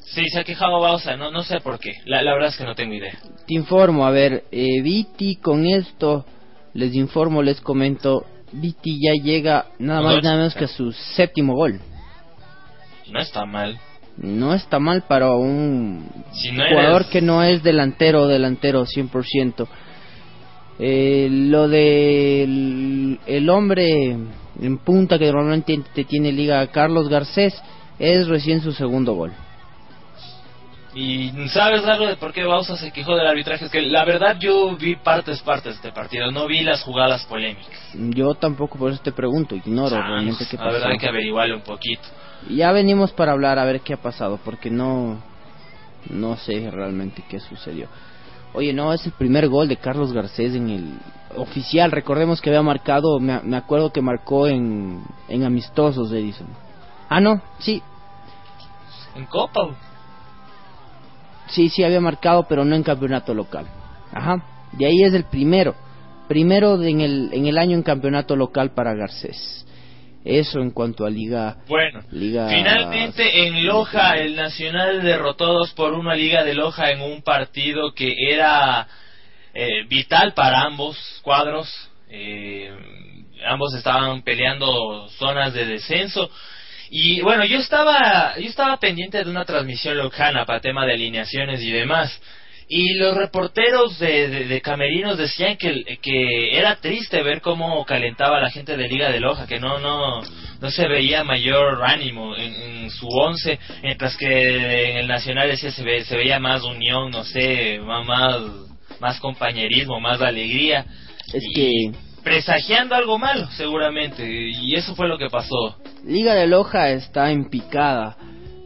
Sí, se ha quejado Bausa, no, no sé por qué, la, la verdad es que no tengo idea. Te informo, a ver, eh, Viti con esto, les informo, les comento, Viti ya llega nada más nada menos que a su séptimo gol. No está mal. No está mal para un Si no jugador eres- que no es delantero, delantero 100%. Eh, lo de el, hombre en punta que normalmente te tiene liga Carlos Garcés es recién su segundo gol. Y sabes algo de por qué Bausa se quejó del arbitraje, es que la verdad yo vi partes partes de este partido, no vi las jugadas polémicas. Yo tampoco por eso te pregunto, ignoro Ah, realmente qué la pasó. verdad hay que averiguarle un poquito. Ya venimos para hablar a ver qué ha pasado, porque no, no sé realmente qué sucedió. Oye, no, es el primer gol de Carlos Garcés en el oficial. Recordemos que había marcado, me, me acuerdo que marcó en, en amistosos Edison. Ah, no, sí, En Copa, sí, sí había marcado, pero no en campeonato local. Ajá, de ahí es el primero, primero de- en el, en el año en campeonato local para Garcés. Eso en cuanto a liga. Bueno, Liga- finalmente en Loja el Nacional derrotó 2 por 1 a Liga de Loja en un partido que era eh, vital para ambos cuadros. Eh, ambos estaban peleando zonas de descenso. Y bueno, yo estaba, yo estaba pendiente de una transmisión lojana para tema de alineaciones y demás. Y los reporteros de, de- de Camerinos decían que, que era triste ver cómo calentaba la gente de Liga de Loja, que no no no se veía mayor ánimo en, en su once, mientras que en el Nacional decía se, ve- se veía más unión, no sé, más, más compañerismo, más alegría. Es que presagiando algo malo, seguramente, y eso fue lo que pasó. Liga de Loja está en picada,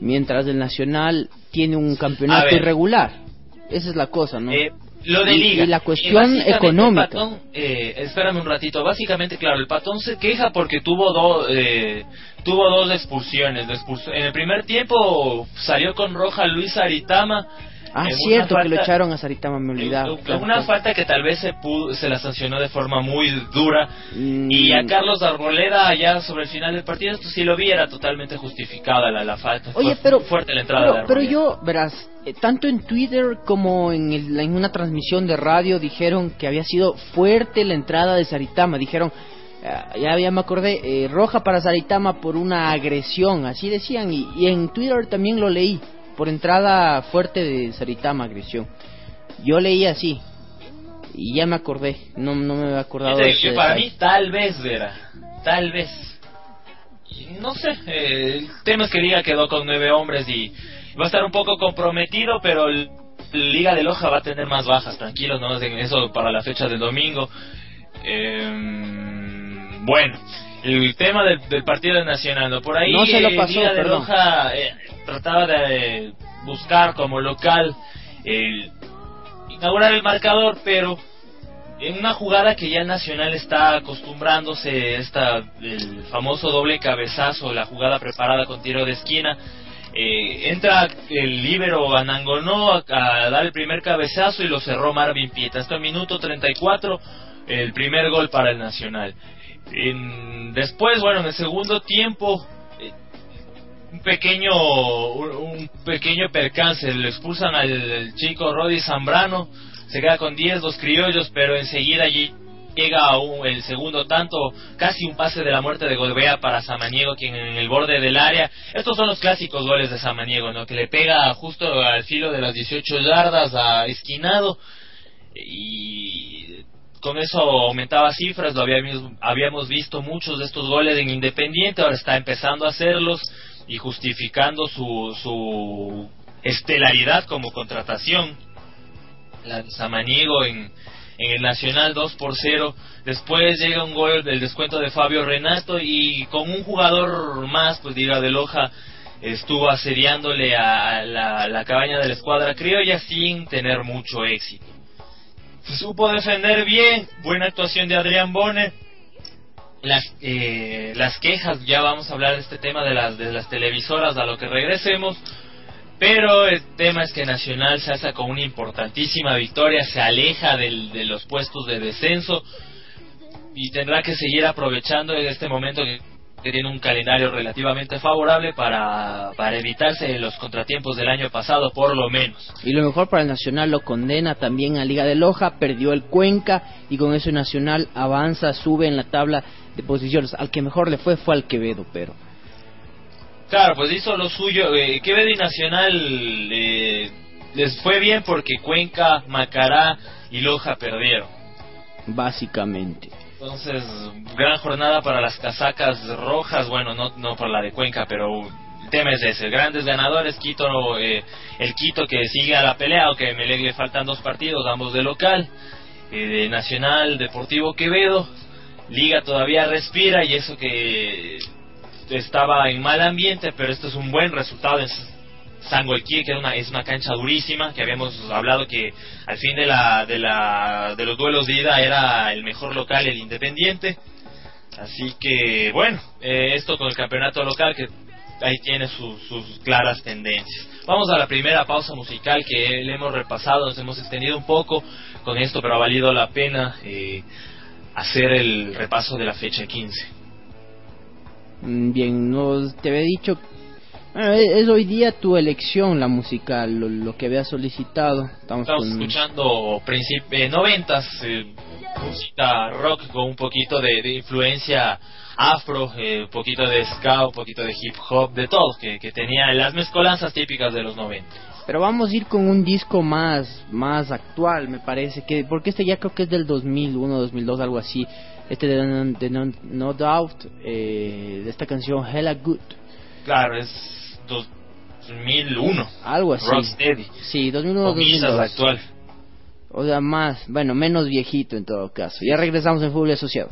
mientras el Nacional tiene un campeonato ver. irregular. Esa es la cosa, ¿no? Eh, lo de Y- liga. y la cuestión básicamente económica. El patón, eh, espérame un ratito. Básicamente, claro, el patón se queja porque tuvo dos eh, tuvo dos expulsiones. De en el primer tiempo salió con roja Luis Aritama. Ah, una cierto que lo echaron a Saritama, me olvidaba. Claro, una claro. falta que tal vez se pudo, se la sancionó de forma muy dura. Mm, Y a Carlos Arboleda, ya sobre el final del partido, esto sí lo vi, era totalmente justificada la, la falta. Oye, Fue pero, fuerte la entrada de pero, pero Arboleda. yo, verás, eh, tanto en Twitter como en, el- en una transmisión de radio dijeron que había sido fuerte la entrada de Saritama. Dijeron, ah, ya, ya me acordé, eh, roja para Saritama por una agresión, así decían. Y, y en Twitter también lo leí, por entrada fuerte de Saritama, agresión. Yo leí así. Y ya me acordé, no, no me había acordado de que para mí tal vez era, tal vez. No sé, eh, el tema es que Liga quedó con nueve hombres y va a estar un poco comprometido, pero el Liga de Loja va a tener más bajas, tranquilos, no eso para la fecha del domingo. Eh, bueno, el tema del, del partido nacional, ¿no? por ahí No se lo eh, pasó, Liga de perdón. Loja eh, trataba de buscar como local el inaugurar el marcador, pero en una jugada que ya Nacional está acostumbrándose, esta, el famoso doble cabezazo, la jugada preparada con tiro de esquina, eh, entra el líbero Anangonó a, dar el primer cabezazo y lo cerró Marvin Pieta. Hasta el minuto 34, el primer gol para el Nacional. En- después, bueno, en el segundo tiempo, un pequeño un, pequeño percance, le expulsan al, chico Rodi Zambrano, se queda con 10 los criollos, pero enseguida allí llega un- el segundo tanto, casi un pase de la muerte de Golbea para Samaniego, quien en el borde del área, estos son los clásicos goles de Samaniego, ¿no? que le pega justo al filo de las 18 yardas a Esquinado y con eso aumentaba cifras, lo habíamos, habíamos visto muchos de estos goles en Independiente, ahora está empezando a hacerlos y justificando su, su estelaridad como contratación. La de Samaniego en, en el Nacional 2 por 0. Después llega un gol del descuento de Fabio Renato y con un jugador más, pues diga de Loja, estuvo asediándole a la, la cabaña de la escuadra criolla sin tener mucho éxito. Supo defender bien, buena actuación de Adrián Bone. Las, eh, las quejas, ya vamos a hablar de este tema de las, de las televisoras a lo que regresemos. Pero el tema es que Nacional se alza con una importantísima victoria, se aleja del- de los puestos de descenso y tendrá que seguir aprovechando en este momento que, que tiene un calendario relativamente favorable para, para evitarse los contratiempos del año pasado, por lo menos. Y lo mejor para el Nacional lo condena también a Liga de Loja, perdió el Cuenca y con eso el Nacional avanza, sube en la tabla de posiciones. Al que mejor le fue fue al Quevedo, pero Claro, pues hizo lo suyo. Eh, Quevedo y Nacional eh, les fue bien porque Cuenca, Macará y Loja perdieron. básicamente. Entonces, gran jornada para las casacas rojas. Bueno, no, no por la de Cuenca, pero el tema es ese, grandes ganadores, Quito, eh, el Quito que sigue a la pelea, aunque Emelec le faltan dos partidos, ambos de local, eh, de Nacional, Deportivo Quevedo, Liga todavía respira y eso que estaba en mal ambiente, pero esto es un buen resultado en Sanguequí, que es una, es una cancha durísima, que habíamos hablado que al fin de, la, de, la, de los duelos de ida era el mejor local, el Independiente. Así que, bueno, eh, esto con el campeonato local que ahí tiene sus, claras tendencias. Vamos a la primera pausa musical que le hemos repasado, nos hemos extendido un poco con esto, pero ha valido la pena eh, hacer el repaso de la fecha 15. Mm, Bien, no, te había dicho. Bueno, es, es hoy día tu elección la musical, lo, lo que habías solicitado. Estamos, Estamos con- escuchando princip eh, noventas, eh, música rock con un poquito de, de influencia afro, eh, un poquito de ska, un poquito de hip hop, de todo, que, que tenía las mezcolanzas típicas de los 90. Pero vamos a ir con un disco más más actual, me parece que porque este ya creo que es del 2001, 2002, algo así. Este de, No- de No, No Doubt, eh, de esta canción Hella Good, Claro, es 2001. algo así. Rocksteady. Sí, 2001, Comillas 2002. actual. O sea, más, bueno, menos viejito en todo caso. Ya regresamos en Fútbol Asociado.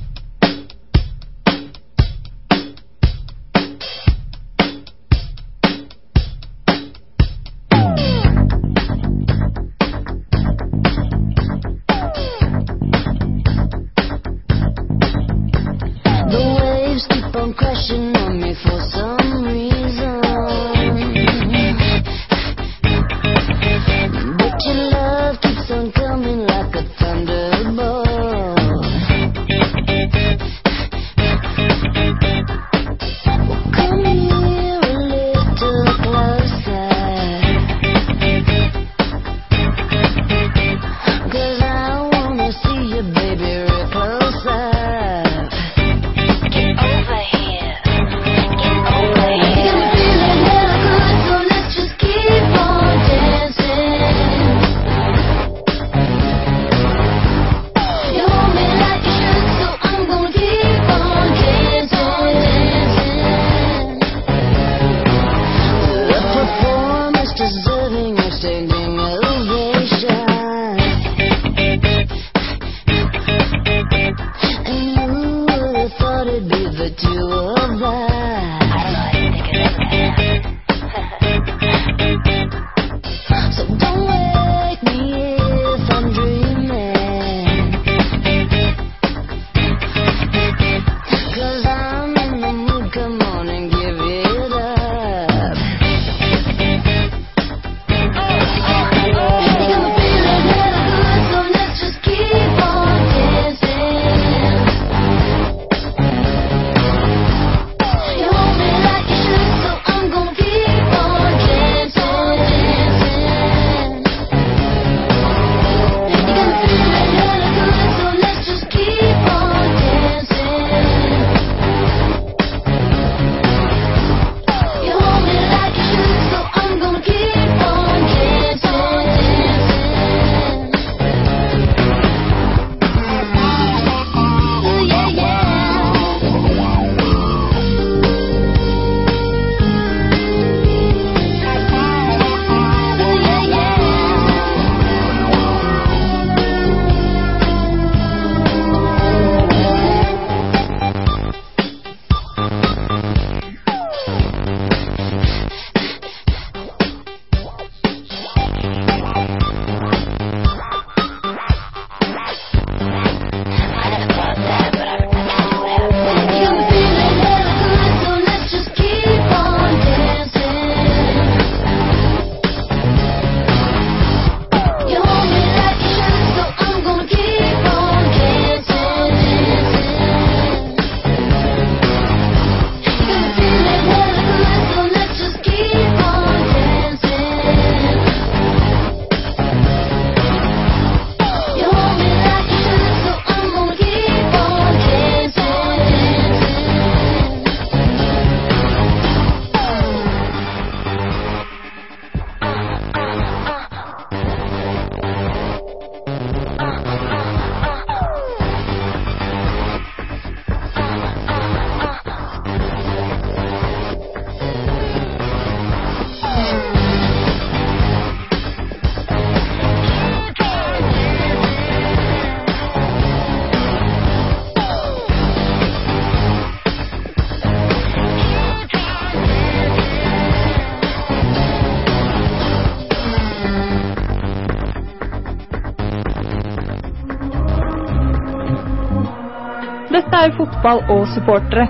Detta är fotboll och supportare.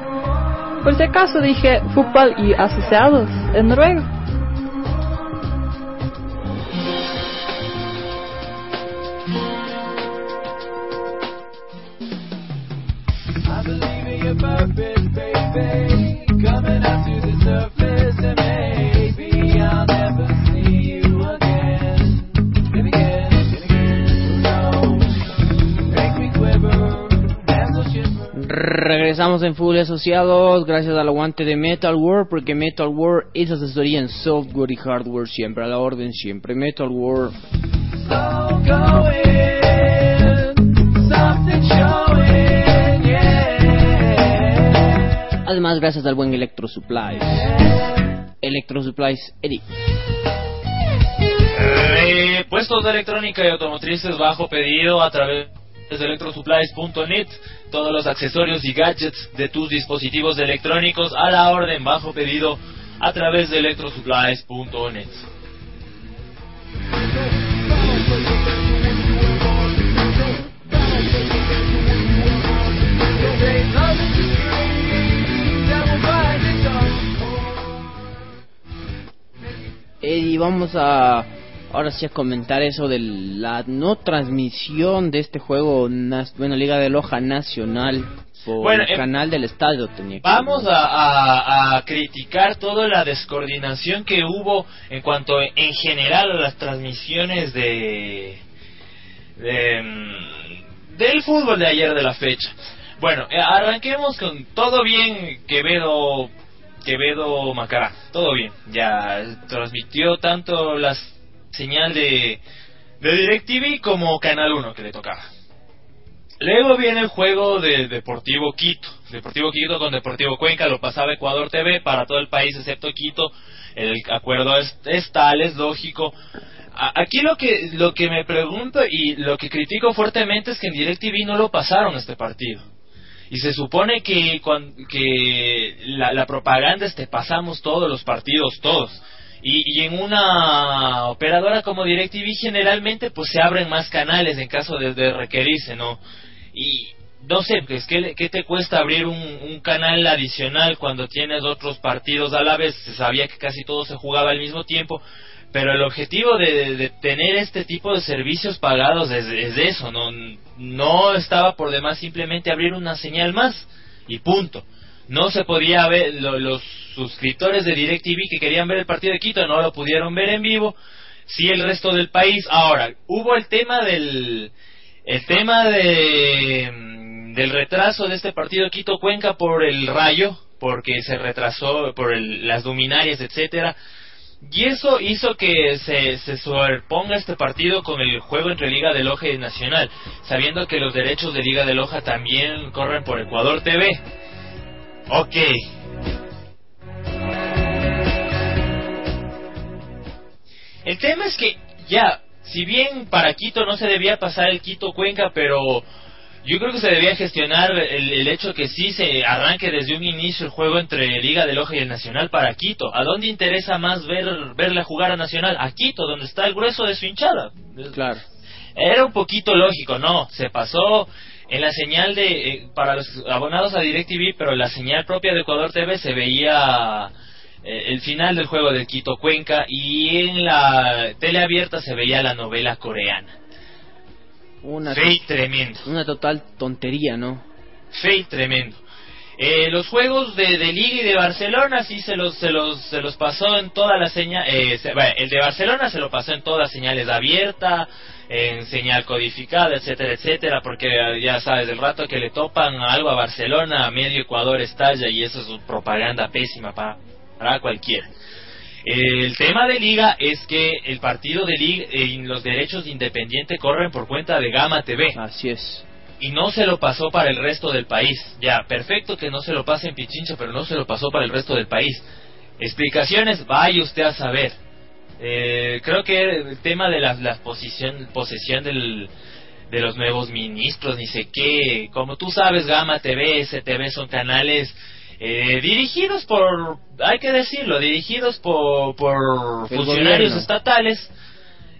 Por si acaso dije fútbol y asociados en noruego. Regresamos en Full Asociados gracias al aguante de Metal World porque Metal World es asesoría en software y hardware siempre a la orden siempre. Metal World. Además gracias al buen Electro Supplies. Electro Supplies Eddie. Eh, puestos de electrónica y automotrices bajo pedido a través de electrosupplies.net. Todos los accesorios y gadgets de tus dispositivos electrónicos a la orden bajo pedido a través de electrosupplies.net. Eddie vamos a ahora sí a comentar eso de la no transmisión de este juego bueno Liga de Loja Nacional por Bueno, el eh, canal del estadio tenía que- Vamos a, a- a criticar toda la descoordinación que hubo en cuanto en general a las transmisiones de, de, mm, del fútbol de ayer de la fecha. Bueno, eh, arranquemos con todo bien Quevedo Quevedo Macará, todo bien. Ya transmitió tanto la señal de de DirecTV como Canal 1 que le tocaba. Luego viene el juego de Deportivo Quito. Deportivo Quito con Deportivo Cuenca lo pasaba Ecuador TV para todo el país excepto Quito. El acuerdo es, es tal, es lógico. Aquí lo que lo que me pregunto y lo que critico fuertemente es que en DirecTV no lo pasaron este partido. Y se supone que, que la, la propaganda es te pasamos todos los partidos, todos. Y, y en una operadora como DirecTV generalmente pues se abren más canales en caso de, de requerirse, ¿no? Y no sé, pues ¿qué, qué te cuesta abrir un, un canal adicional cuando tienes otros partidos a la vez? Se sabía que casi todo se jugaba al mismo tiempo, pero el objetivo de, de tener este tipo de servicios pagados es, es eso, no, no estaba por demás simplemente abrir una señal más y punto. No se podía ver, lo- los suscriptores de DirecTV que querían ver el partido de Quito no lo pudieron ver en vivo, sí el resto del país. Ahora, hubo el tema del, el tema de, mm, del retraso de este partido Quito-Cuenca por el rayo, porque se retrasó por el- las luminarias, etcétera. Y eso hizo que se, se sobreponga este partido con el juego entre Liga de Loja y Nacional, sabiendo que los derechos de Liga de Loja también corren por Ecuador TV. Ok. El tema es que ya, si bien para Quito no se debía pasar el Quito Cuenca, pero yo creo que se debía gestionar el, el hecho que sí se arranque desde un inicio el juego entre Liga de Loja y el Nacional para Quito. ¿A dónde interesa más ver verla jugar a Nacional? A Quito, donde está el grueso de su hinchada. claro Era un poquito lógico, no, se pasó en la señal de eh, para los abonados a DirecTV, pero en la señal propia de Ecuador TV se veía eh, el final del juego de Quito Cuenca y en la tele abierta se veía la novela coreana. una tremendo. una total tontería no Fey tremendo. Eh, los juegos de, de Liga y de Barcelona sí se los se los se los pasó en todas las señales. el de Barcelona se lo pasó en todas señales abierta, en señal codificada, etcétera, etcétera, porque eh, ya sabes, el rato que le topan algo a Barcelona, medio Ecuador estalla y eso es propaganda pésima para, para cualquiera. El tema de Liga es que el partido de Liga y los derechos de Independiente corren por cuenta de Gama TV así es y no se lo pasó para el resto del país. Ya, perfecto que no se lo pase en Pichincha, pero no se lo pasó para el resto del país. Explicaciones, vaya usted a saber. Eh, creo que el tema de la, la posición, posesión del, de los nuevos ministros, ni sé qué, como tú sabes, Gama TV, STV son canales eh, dirigidos por, hay que decirlo, dirigidos por, por funcionarios gobierno. estatales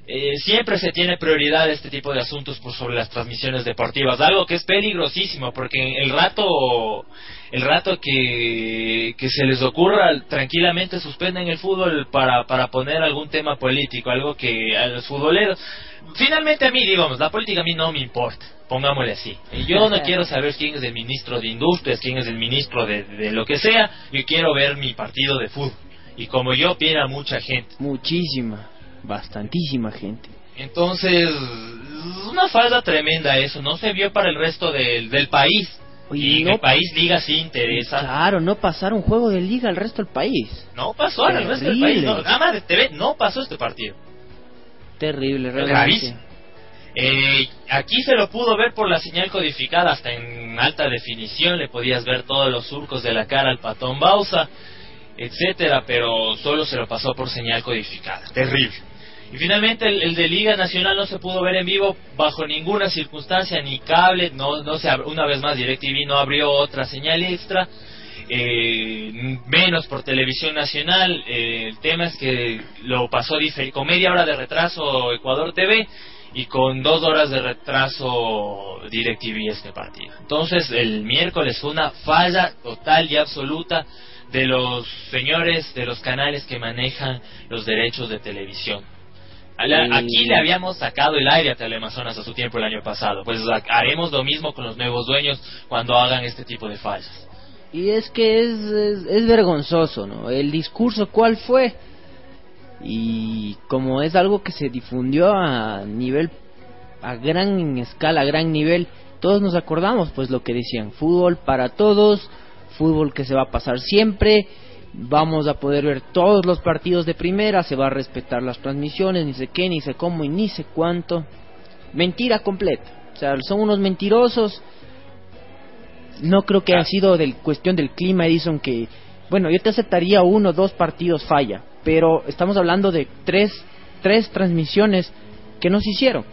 eh, siempre se tiene prioridad este tipo de asuntos por sobre las transmisiones deportivas, algo que es peligrosísimo porque el rato el rato que, que se les ocurra tranquilamente suspenden el fútbol para, para poner algún tema político, algo que a los futboleros finalmente a mí digamos, la política a mí no me importa, pongámosle así. Yo no quiero saber quién es el ministro de Industrias, quién es el ministro de, de lo que sea, yo quiero ver mi partido de fútbol. Y como yo, viene mucha gente. Muchísima, bastantísima gente. Entonces, una falda tremenda eso, no se vio para el resto del, del país. Oye, y no- el país liga sí interesa. Claro, no pasaron juego de liga al resto del país. No pasó el resto del país. Terrible. No, nada más de TV no pasó este partido. Terrible, realmente. Eh, aquí se lo pudo ver por la señal codificada, hasta en alta definición le podías ver todos los surcos de la cara al patón Bausa, etcétera, pero solo se lo pasó por señal codificada. Terrible. Y finalmente el, de Liga Nacional no se pudo ver en vivo bajo ninguna circunstancia, ni cable, no, no se ab- una vez más DirecTV no abrió otra señal extra, eh, menos por televisión nacional. Eh, el tema es que lo pasó con media hora de retraso Ecuador TV y con dos horas de retraso DirecTV este partido. Entonces el miércoles fue una falla total y absoluta de los señores de los canales que manejan los derechos de televisión. La-. Aquí le habíamos sacado el aire a Teleamazonas a su tiempo el año pasado. Pues ha- haremos lo mismo con los nuevos dueños cuando hagan este tipo de fallas. Y es que es, es, es vergonzoso, ¿no? El discurso, ¿cuál fue? Y como es algo que se difundió a nivel, a gran escala, a gran nivel, todos nos acordamos, pues lo que decían, fútbol para todos, fútbol que se va a pasar siempre, vamos a poder ver todos los partidos de primera, se va a respetar las transmisiones, ni sé qué, ni sé cómo y ni sé cuánto. Mentira completa. O sea, son unos mentirosos. No creo que haya sido del cuestión del clima, Edison, que, bueno, yo te aceptaría uno o dos partidos falla, pero estamos hablando de tres, tres transmisiones que no se hicieron.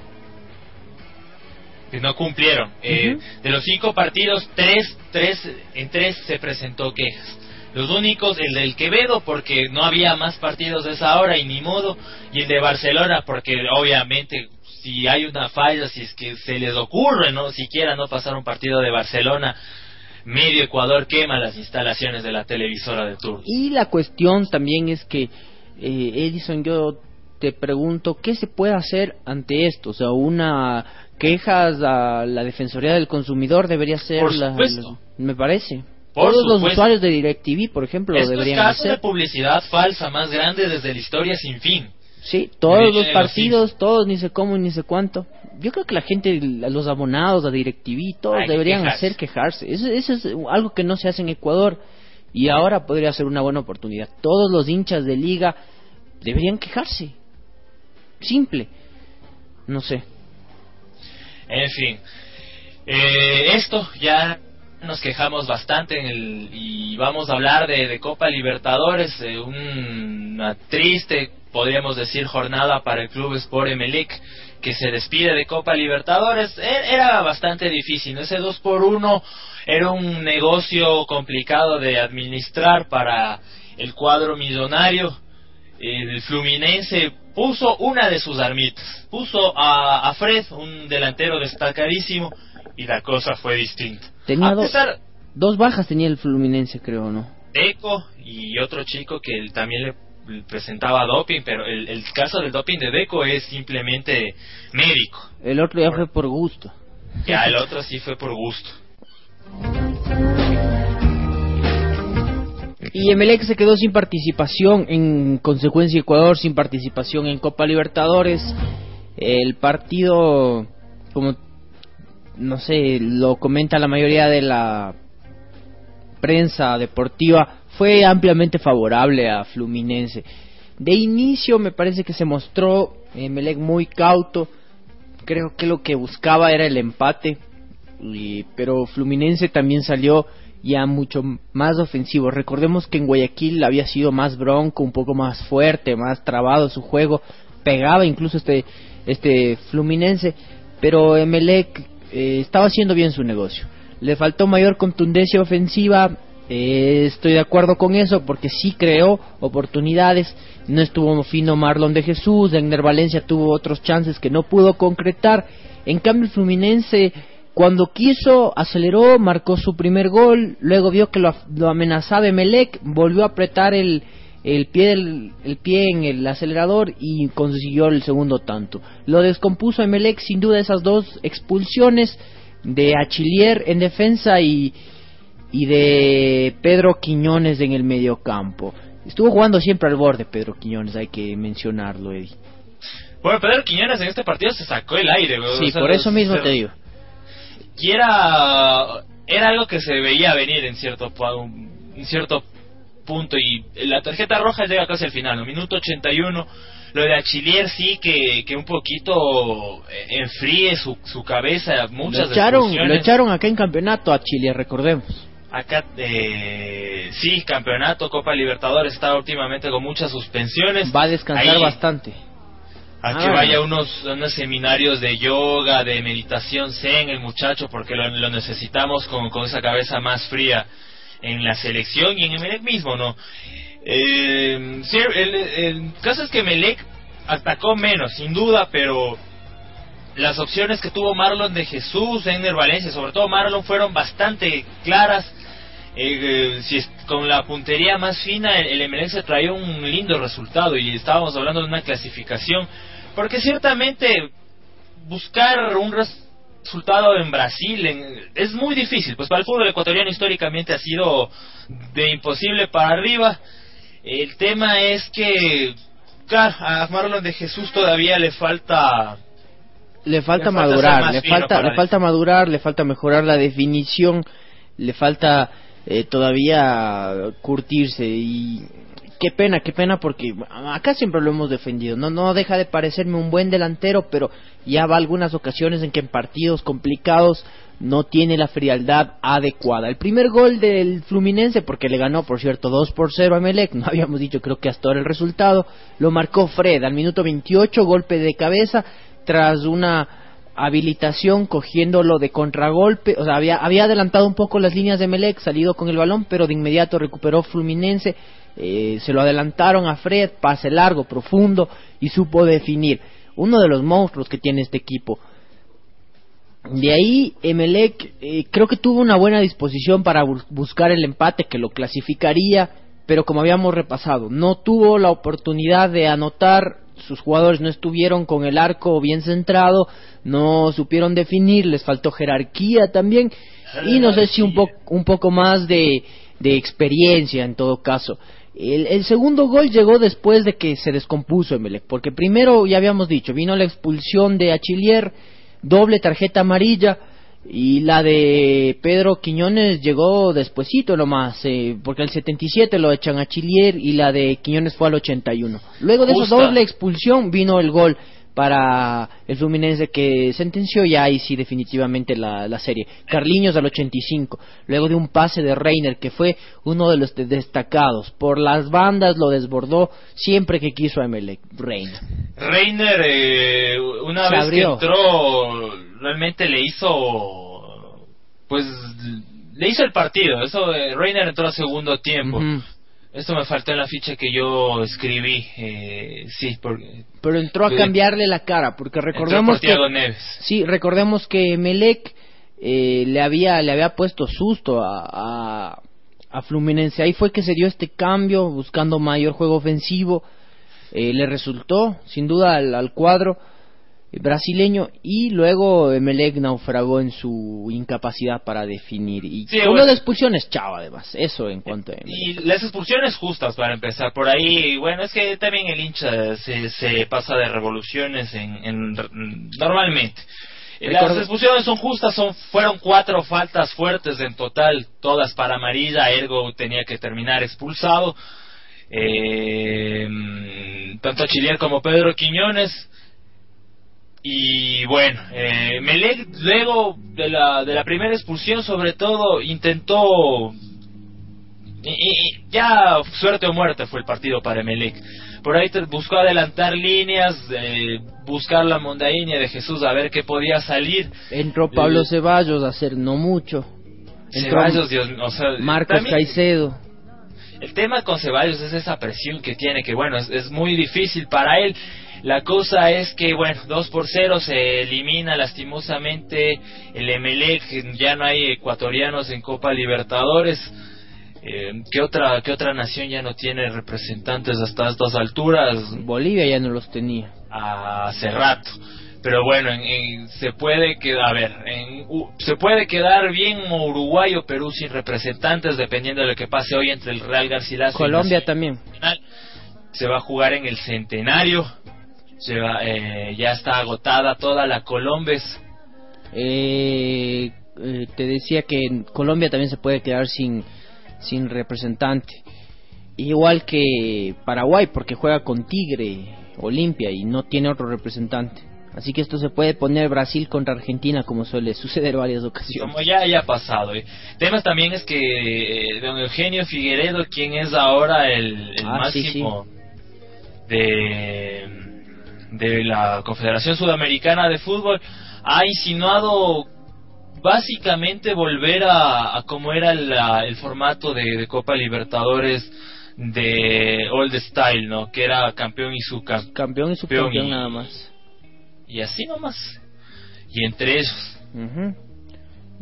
que no cumplieron. Eh. De los cinco partidos, tres, tres, en tres se presentó quejas. Los únicos, el del Quevedo, porque no había más partidos de esa hora y ni modo, y el de Barcelona, porque obviamente si hay una falla, si es que se les ocurre, no siquiera no pasar un partido de Barcelona, medio Ecuador quema las instalaciones de la televisora de turno. Y la cuestión también es que, eh, Edison, yo te pregunto, ¿qué se puede hacer ante esto? O sea, una quejas a la Defensoría del Consumidor debería ser Por la, supuesto. la- me parece. Por Todos los usuarios de DirecTV, por ejemplo, lo Esto es deberían caso hacer. de publicidad falsa más grande desde la historia sin fin. Sí, todos los partidos, todos, ni sé cómo, ni sé cuánto. Yo creo que la gente, los abonados a DirecTV, todos Hay deberían quejarse. hacer quejarse. Eso, eso es algo que no se hace en Ecuador y ahora podría ser una buena oportunidad. Todos los hinchas de liga deberían quejarse. Simple. No sé. En fin, eh, esto ya nos quejamos bastante en el, y vamos a hablar de, de Copa Libertadores, eh, una triste, podríamos decir, jornada para el Club Sport Emelec que se despide de Copa Libertadores. E- Era bastante difícil, ese 2 por 1 era un negocio complicado de administrar para el cuadro millonario. El Fluminense puso una de sus armitas, puso a, a Fred, un delantero destacadísimo, y la cosa fue distinta. Tenía a dos- pesar Dos bajas tenía el Fluminense, creo, ¿no? de Deco y otro chico que él también le presentaba doping, pero el, el caso del doping de Deco es simplemente médico. El otro ya fue por gusto. Ya el otro sí fue por gusto. Y Emelec se quedó sin participación, en consecuencia Ecuador sin participación en Copa Libertadores. El partido, como no sé, lo comenta la mayoría de la prensa deportiva, fue ampliamente favorable a Fluminense. De inicio me parece que se mostró Emelec muy cauto, creo que lo que buscaba era el empate, y- pero Fluminense también salió ya mucho más ofensivo. Recordemos que en Guayaquil había sido más bronco, un poco más fuerte, más trabado su juego, pegaba incluso este este Fluminense, pero Emelec eh, estaba haciendo bien su negocio. Le faltó mayor contundencia ofensiva, Eh, estoy de acuerdo con eso porque sí creó oportunidades. No estuvo fino Marlon de Jesús, Egner Valencia tuvo otros chances que no pudo concretar. En cambio, el Fluminense, cuando quiso, aceleró, marcó su primer gol, luego vio que lo, lo amenazaba Emelec, volvió a apretar el, el pie, del- el pie en el acelerador y consiguió el segundo tanto. Lo descompuso Emelec, sin duda, esas dos expulsiones de Achillier en defensa y, y de Pedro Quiñones en el mediocampo. Estuvo jugando siempre al borde Pedro Quiñones, hay que mencionarlo, Eddie. Bueno, Pedro Quiñones en este partido se sacó el aire, güey. Sí, O sea, por eso mismo se- te digo. Y era, era algo que se veía venir en cierto, en cierto punto. Y la tarjeta roja llega casi al final, ¿no? minuto 81. Lo de Achillier sí que, que un poquito eh, enfríe su, su cabeza. Muchas Lo echaron, lo echaron acá en campeonato a Chile, recordemos. Acá, eh, sí, campeonato, Copa Libertadores está últimamente con muchas suspensiones. Va a descansar Ahí, bastante. A que Ah. vaya a unos, unos seminarios de yoga, de meditación zen, el muchacho, porque lo, lo necesitamos con, con esa cabeza más fría en la selección y en Emelec mismo, ¿no? Eh, el, caso es que Emelec atacó menos, sin duda, pero las opciones que tuvo Marlon de Jesús, Ender Valencia, sobre todo Marlon, fueron bastante claras. Eh, eh, si es- con la puntería más fina, el, el se traía un lindo resultado y estábamos hablando de una clasificación, porque ciertamente buscar un res- resultado en Brasil en- es muy difícil, pues para el fútbol ecuatoriano históricamente ha sido de imposible para arriba. El tema es que, claro, a Marlon de Jesús todavía le falta Le falta Le falta madurar, le falta, le falta madurar, le falta mejorar la definición, le falta eh, todavía curtirse y qué pena, qué pena porque acá siempre lo hemos defendido. No, no deja de parecerme un buen delantero, pero ya va algunas ocasiones en que en partidos complicados no tiene la frialdad adecuada. El primer gol del Fluminense, porque le ganó, por cierto, 2 por 0 a Melec, no habíamos dicho creo que hasta ahora el resultado, lo marcó Fred al minuto 28, golpe de cabeza, tras una habilitación cogiéndolo de contragolpe, o sea, había, había adelantado un poco las líneas de Melec, salido con el balón, pero de inmediato recuperó Fluminense, eh, se lo adelantaron a Fred, pase largo, profundo, y supo definir. Uno de los monstruos que tiene este equipo. De ahí, Emelec eh, creo que tuvo una buena disposición para bus- buscar el empate que lo clasificaría, pero como habíamos repasado, no tuvo la oportunidad de anotar, sus jugadores no estuvieron con el arco bien centrado, no supieron definir, les faltó jerarquía también, y no sé si un, po- un poco más de experiencia en todo caso. El, el segundo gol llegó después de que se descompuso Emelec, porque primero, ya habíamos dicho, vino la expulsión de Achillier, doble tarjeta amarilla y la de Pedro Quiñones llegó despuesito nomás, eh, porque el 77 lo echan a Chilier y la de Quiñones fue al 81. Luego de esa Justa. doble expulsión vino el gol para el Fluminense que sentenció ya ahí sí definitivamente la, la serie. Carliños al 85, luego de un pase de Reiner que fue uno de los de- destacados. Por las bandas lo desbordó siempre que quiso a Emelec, Reiner. Reiner, eh, una Se vez abrió. que entró, realmente le hizo, pues, le hizo el partido. Eso, eh, Reiner entró al segundo tiempo. Esto me faltó en la ficha que yo escribí. Eh, sí, porque Pero entró a cambiarle la cara, porque recordemos que por Thiago Neves. sí, recordemos que Melec eh, le había le había puesto susto a, a a Fluminense. Ahí fue que se dio este cambio, buscando mayor juego ofensivo. Eh, le resultó, sin duda, al, al cuadro brasileño y luego Emelec naufragó en su incapacidad para definir. Y Sí, bueno. de expulsiones, chao, además. Eso en cuanto a. Y las expulsiones justas para empezar por ahí. Bueno, es que también el hincha se, se pasa de revoluciones en, en- normalmente. Las expulsiones son justas, son fueron cuatro faltas fuertes en total, todas para amarilla, ergo tenía que terminar expulsado. Eh, tanto Chilier como Pedro Quiñones. Y bueno, eh, Melec luego de la, de la primera expulsión sobre todo intentó y, ya suerte o muerte fue el partido para Emelec. Por ahí te- buscó adelantar líneas, eh, buscar la mondaña de Jesús a ver qué podía salir. Entró Pablo Eh, Ceballos a hacer no mucho. Entró Ceballos, Dios o sea, Marcos también- Caicedo. El tema con Ceballos es esa presión que tiene, que bueno, es, es muy difícil para él. La cosa es que, bueno, 2 por 0 se elimina lastimosamente el Emelec, ya no hay ecuatorianos en Copa Libertadores. Eh, ¿qué, otra, ¿Qué otra nación ya no tiene representantes hasta estas alturas? Bolivia ya no los tenía. hace rato. Pero bueno, en- en- se puede quedar, a ver, en, U- se puede quedar bien Uruguay o Perú sin representantes dependiendo de lo que pase hoy entre el Real Garcilaso y Colombia también. Se va a jugar en el Centenario. Se va, eh, ya está agotada toda la Colombes. Eh, eh, te decía que en Colombia también se puede quedar sin, sin representante. Igual que Paraguay, porque juega con Tigre, Olimpia, y no tiene otro representante. Así que esto se puede poner Brasil contra Argentina, como suele suceder varias ocasiones. Como ya haya pasado. eh. Temas también es que eh, don Eugenio Figueredo, quien es ahora el, el Ah, sí, máximo de de la Confederación Sudamericana de Fútbol, ha insinuado básicamente volver a, a como era la- el formato de, de Copa Libertadores de Old Style, ¿no? Que era campeón y subcampeón. Campeón y subcampeón nada más. Y así nomás. Y entre ellos. Ujú.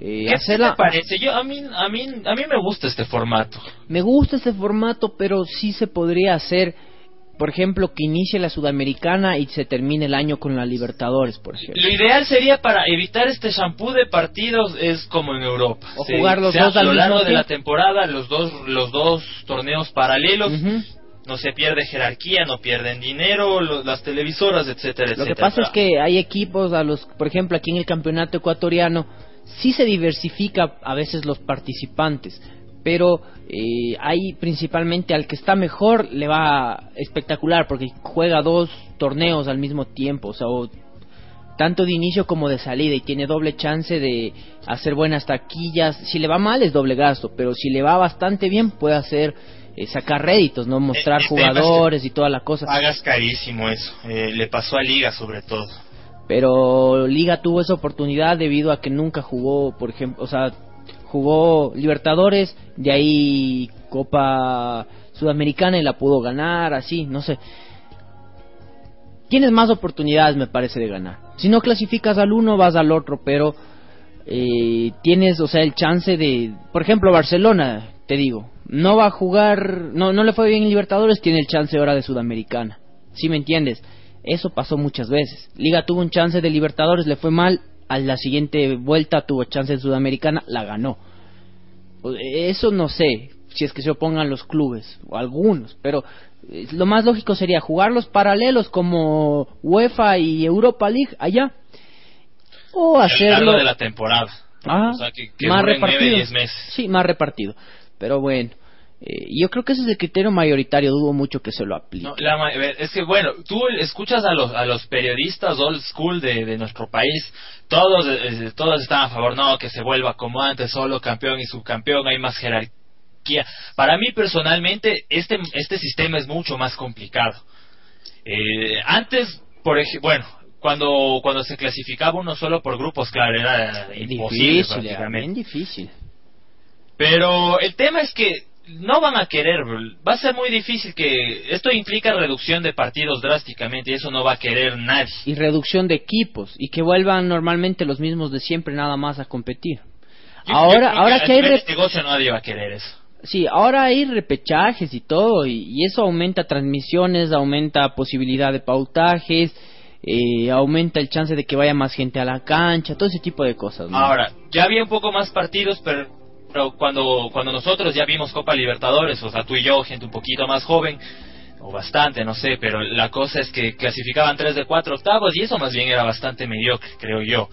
Eh, ¿Qué hacerla- te parece? Yo a mí a mí a mí me gusta este formato. Me gusta este formato, pero sí se podría hacer, por ejemplo, que inicie la Sudamericana y se termine el año con la Libertadores, por ejemplo. Lo ideal sería para evitar este shampoo de partidos es como en Europa. O jugar los sea dos a lo largo de la temporada, los dos los dos torneos paralelos. No se pierde jerarquía, no pierden dinero, lo- las televisoras, etcétera, Lo etcétera. que pasa es que hay equipos, a los, por ejemplo, aquí en el campeonato ecuatoriano, sí se diversifica a veces los participantes, pero eh, hay principalmente al que está mejor le va espectacular porque juega dos torneos al mismo tiempo, o sea, o tanto de inicio como de salida y tiene doble chance de hacer buenas taquillas. Si le va mal es doble gasto, pero si le va bastante bien puede hacer eh, sacar réditos, no mostrar es que- jugadores y toda la cosa. Pagas carísimo eso. Eh, le pasó a Liga sobre todo. pero Liga tuvo esa oportunidad debido a que nunca jugó, por ejemplo, o sea, jugó Libertadores, de ahí Copa Sudamericana y la pudo ganar, así, no sé. Tienes más oportunidades, me parece, de ganar. Si no clasificas al uno, vas al otro, pero eh, tienes, o sea, el chance de, por ejemplo, Barcelona, te digo, no va a jugar, no, no le fue bien en Libertadores, tiene el chance ahora de Sudamericana. ¿Sí me entiendes? Eso pasó muchas veces. Liga tuvo un chance de Libertadores, le fue mal, a la siguiente vuelta tuvo chance de Sudamericana, la ganó. Eso no sé si es que se opongan los clubes o algunos, pero eh, lo más lógico sería jugar los paralelos como UEFA y Europa League allá o hacerlo de la temporada. Ah, o sea, que, que más repartido. meses. Sí, más repartido. Pero bueno, eh, yo creo que ese es el criterio mayoritario, dudo mucho que se lo aplique. No, la ma- es que bueno, tú escuchas a los a los periodistas old school de, de nuestro país, todos eh, todos están a favor, no, que se vuelva como antes, solo campeón y subcampeón, hay más jerarquía. Para mí personalmente este este sistema es mucho más complicado. Eh, antes, por ejemplo, bueno, cuando cuando se clasificaba uno solo por grupos, claro, era Es imposible difícil, era prácticamente. difícil. Pero el tema es que no van a querer, va a ser muy difícil que esto implica reducción de partidos drásticamente y eso no va a querer nadie. Y reducción de equipos y que vuelvan normalmente los mismos de siempre nada más a competir. Yo- ahora, yo ahora que que hay negocio nadie va a querer eso. sí, ahora hay repechajes y todo y, y eso aumenta transmisiones, aumenta posibilidad de pautajes, eh, aumenta el chance de que vaya más gente a la cancha, todo ese tipo de cosas. ¿no? Ahora, ya había un poco más partidos, pero, pero cuando cuando nosotros ya vimos Copa Libertadores, o sea, tú y yo, gente un poquito más joven, o bastante, no sé, pero la cosa es que clasificaban 3 de 4 octavos y eso más bien era bastante mediocre, creo yo.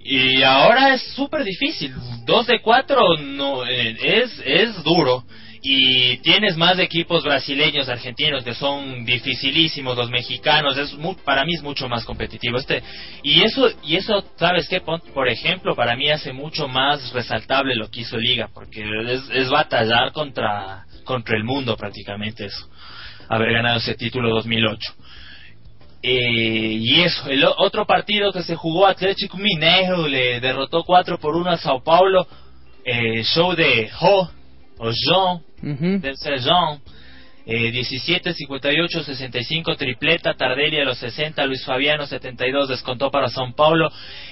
Y ahora es súper difícil. 2 de 4 no, eh, es, es duro. Y tienes más equipos brasileños, argentinos que son dificilísimos, los mexicanos, es mu- para mí es mucho más competitivo este y eso y eso sabes qué por ejemplo para mí hace mucho más resaltable lo que hizo Liga porque es, es batallar contra contra el mundo prácticamente eso haber ganado ese título 2008 eh, y eso, el otro partido que se jugó Atlético Mineiro le derrotó 4 por 1 a Sao Paulo. eh, show de Ho o Jean, Ujú. del ser Jean. Eh, 17, 58, 65, tripleta, Tardelli a los 60, Luis Fabiano 72, descontó para São Paulo.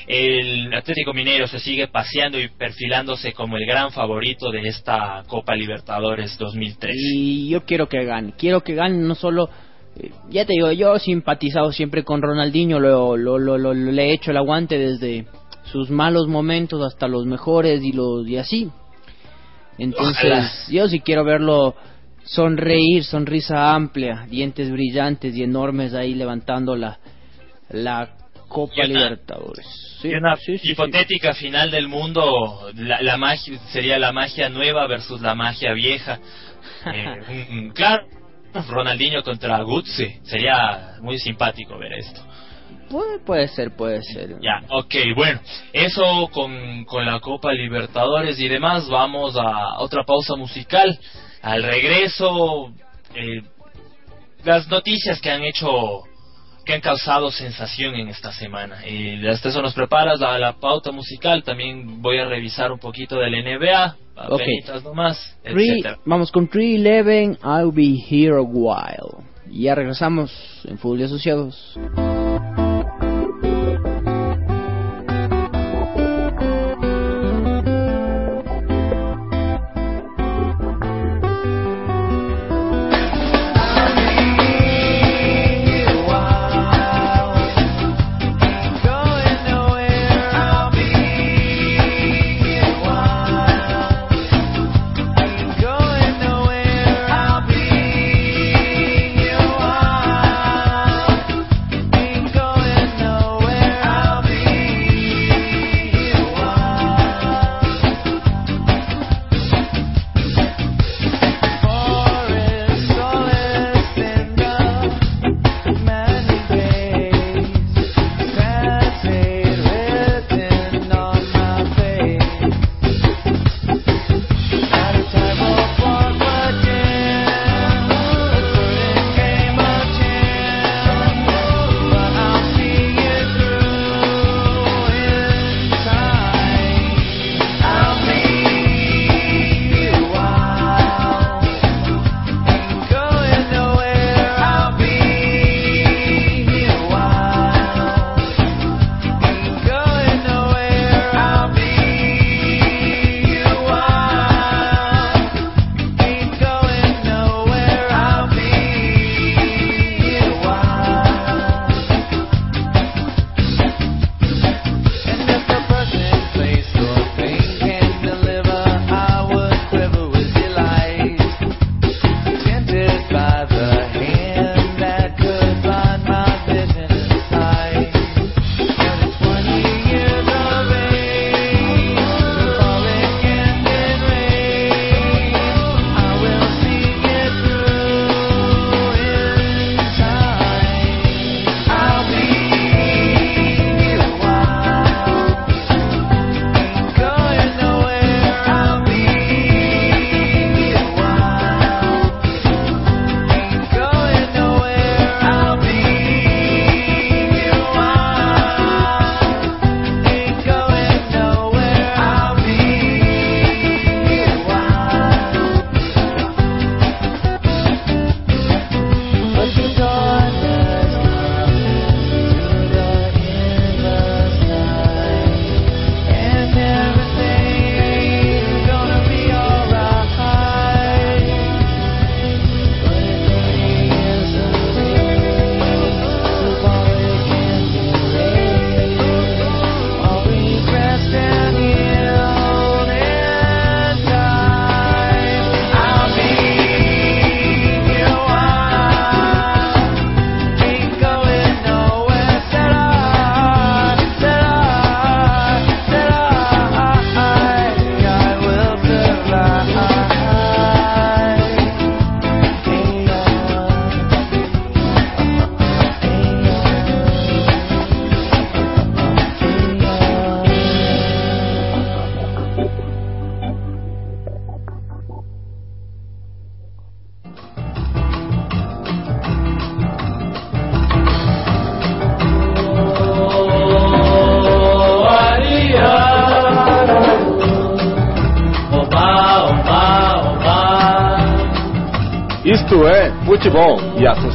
El Atlético Mineiro se sigue paseando y perfilándose como el gran favorito de esta Copa Libertadores 2013. Y yo quiero que gane, quiero que gane no solo, eh, ya te digo, yo he simpatizado siempre con Ronaldinho, lo, lo, lo, lo- le he hecho el aguante desde sus malos momentos hasta los mejores y los y así. Entonces, Ojalá. yo sí quiero verlo sonreír, sonrisa amplia, dientes brillantes y enormes ahí levantando la, la Copa Y una- Libertadores. Sí, Y una sí, sí, sí. hipotética final del mundo, la, la magia sería la magia nueva versus la magia vieja. Eh, claro, Ronaldinho contra Guzzi, sería muy simpático ver esto. Puede, puede ser, puede ser. Ya, ok, bueno, eso con, con la Copa Libertadores y demás, vamos a otra pausa musical. Al regreso, eh, las noticias que han hecho, que han causado sensación en esta semana. Y hasta eso nos preparas a la pauta musical, también voy a revisar un poquito del NBA, Ok. apenitas nomás, Three- vamos con 311, I'll be here a while. Y ya regresamos en Fútbol y Asociados.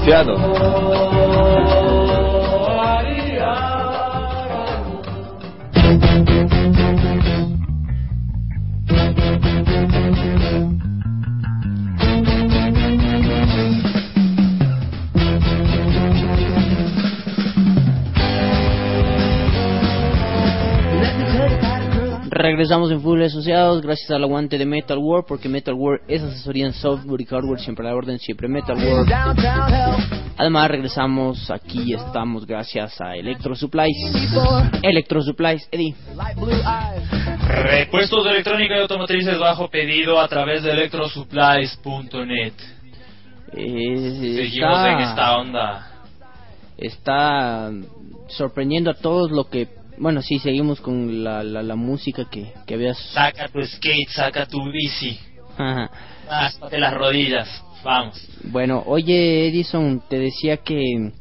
Y Asociados. Gracias al aguante de Metal World porque Metal World es asesoría en software y hardware, siempre a la orden, siempre Metal World. Además regresamos aquí y estamos gracias a Electro Supplies. Electro Supplies, Eddie. Repuestos de electrónica y automotrices bajo pedido a través de electrosupplies.net. Eh, Seguimos está- en esta onda. está sorprendiendo a todos lo que bueno sí seguimos con la, la, la música que, que habías Saca tu skate, saca tu bici, hasta las rodillas. Vamos. bueno oye Edison te decía que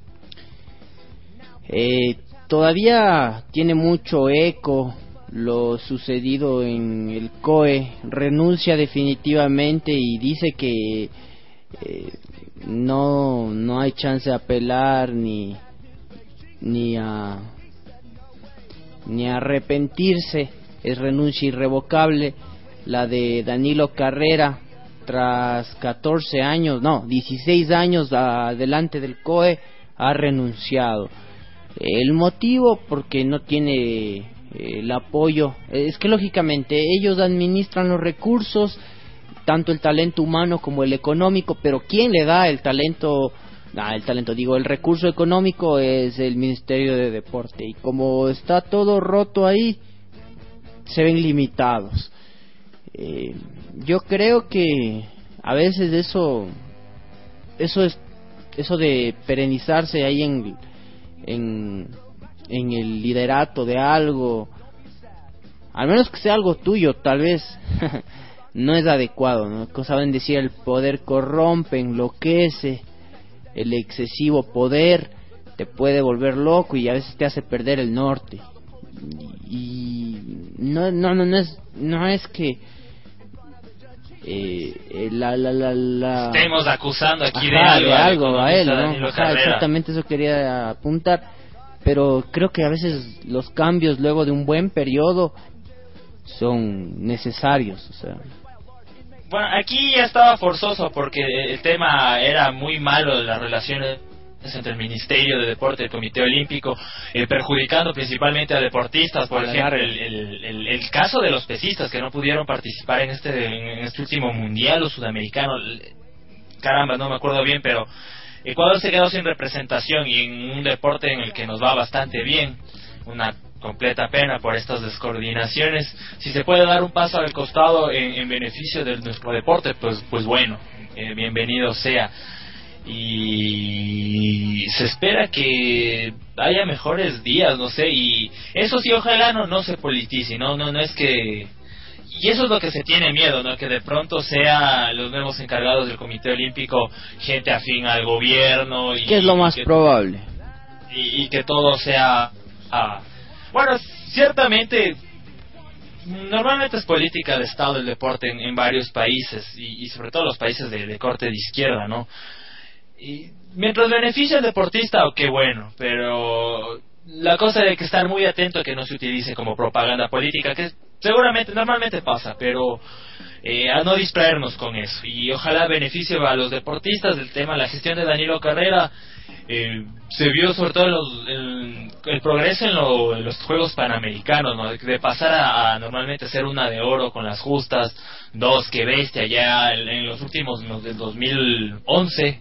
eh, todavía tiene mucho eco lo sucedido en el COE renuncia definitivamente y dice que eh, no no hay chance de apelar ni ni a ni arrepentirse es renuncia irrevocable la de Danilo Carrera tras 14 años no 16 años adelante del COE ha renunciado el motivo porque no tiene eh, el apoyo es que lógicamente ellos administran los recursos tanto el talento humano como el económico, pero ¿quién le da el talento? El talento, digo, el recurso económico es el Ministerio de Deporte y como está todo roto ahí, se ven limitados. Eh, yo creo que a veces eso, eso es, eso de perenizarse ahí en, en, en el liderato de algo, al menos que sea algo tuyo, tal vez no es adecuado, ¿no? Saben decir, el poder corrompe, enloquece, el excesivo poder te puede volver loco y a veces te hace perder el norte. Y no, no, no, no es, no es que eh, eh, la, la, la, la... Estemos acusando aquí de Ajá, algo, de al algo a él, ¿no? Ajá, exactamente eso quería apuntar. Pero creo que a veces los cambios luego de un buen periodo son necesarios, o sea. Bueno, aquí ya estaba forzoso porque el tema era muy malo de las relaciones entre el Ministerio de Deporte y el Comité Olímpico, eh, perjudicando principalmente a deportistas. Por A ejemplo, el, el- el- el caso de los pesistas que no pudieron participar en este, en este último mundial o sudamericano. Caramba, no me acuerdo bien, pero Ecuador se quedó sin representación y en un deporte en el que nos va bastante bien. Una completa pena por estas descoordinaciones. Si se puede dar un paso al costado en, en beneficio de nuestro deporte, pues, pues bueno, eh, bienvenido sea. Y se espera que haya mejores días, no sé, y eso sí, ojalá no, no se politice, no, no, no es que... Y eso es lo que se tiene miedo, ¿no? Que de pronto sea los nuevos encargados del Comité Olímpico gente afín al gobierno. Y, ¿Qué es lo más que- probable? y, y que todo sea ah, bueno ciertamente normalmente es política de estado el deporte en, varios países y, y sobre todo los países de, corte de izquierda no y mientras beneficia al deportista o qué bueno pero la cosa de que estar muy atento a que no se utilice como propaganda política que seguramente normalmente pasa pero eh, a no distraernos con eso y ojalá beneficie a los deportistas del tema la gestión de Danilo Carrera eh, se vio sobre todo los- el progreso en, lo- en los Juegos Panamericanos, ¿no? de pasar a, a normalmente ser una de oro con las justas, dos que bestia ya en, en los últimos, los del 2011,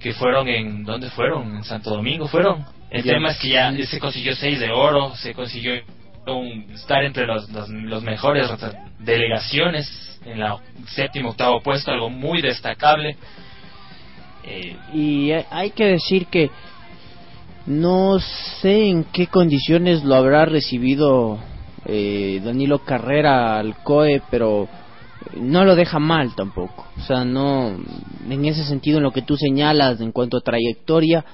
que fueron en, ¿dónde fueron? En Santo Domingo fueron. El Ya. tema es que ya se consiguió seis de oro, se consiguió estar entre los, los, mejores delegaciones en la séptimo octavo puesto, algo muy destacable. Eh, Y hay- hay que decir que no sé en qué condiciones lo habrá recibido eh, Danilo Carrera al COE, pero no lo deja mal tampoco. O sea, no, en ese sentido, en lo que tú señalas en cuanto a trayectoria,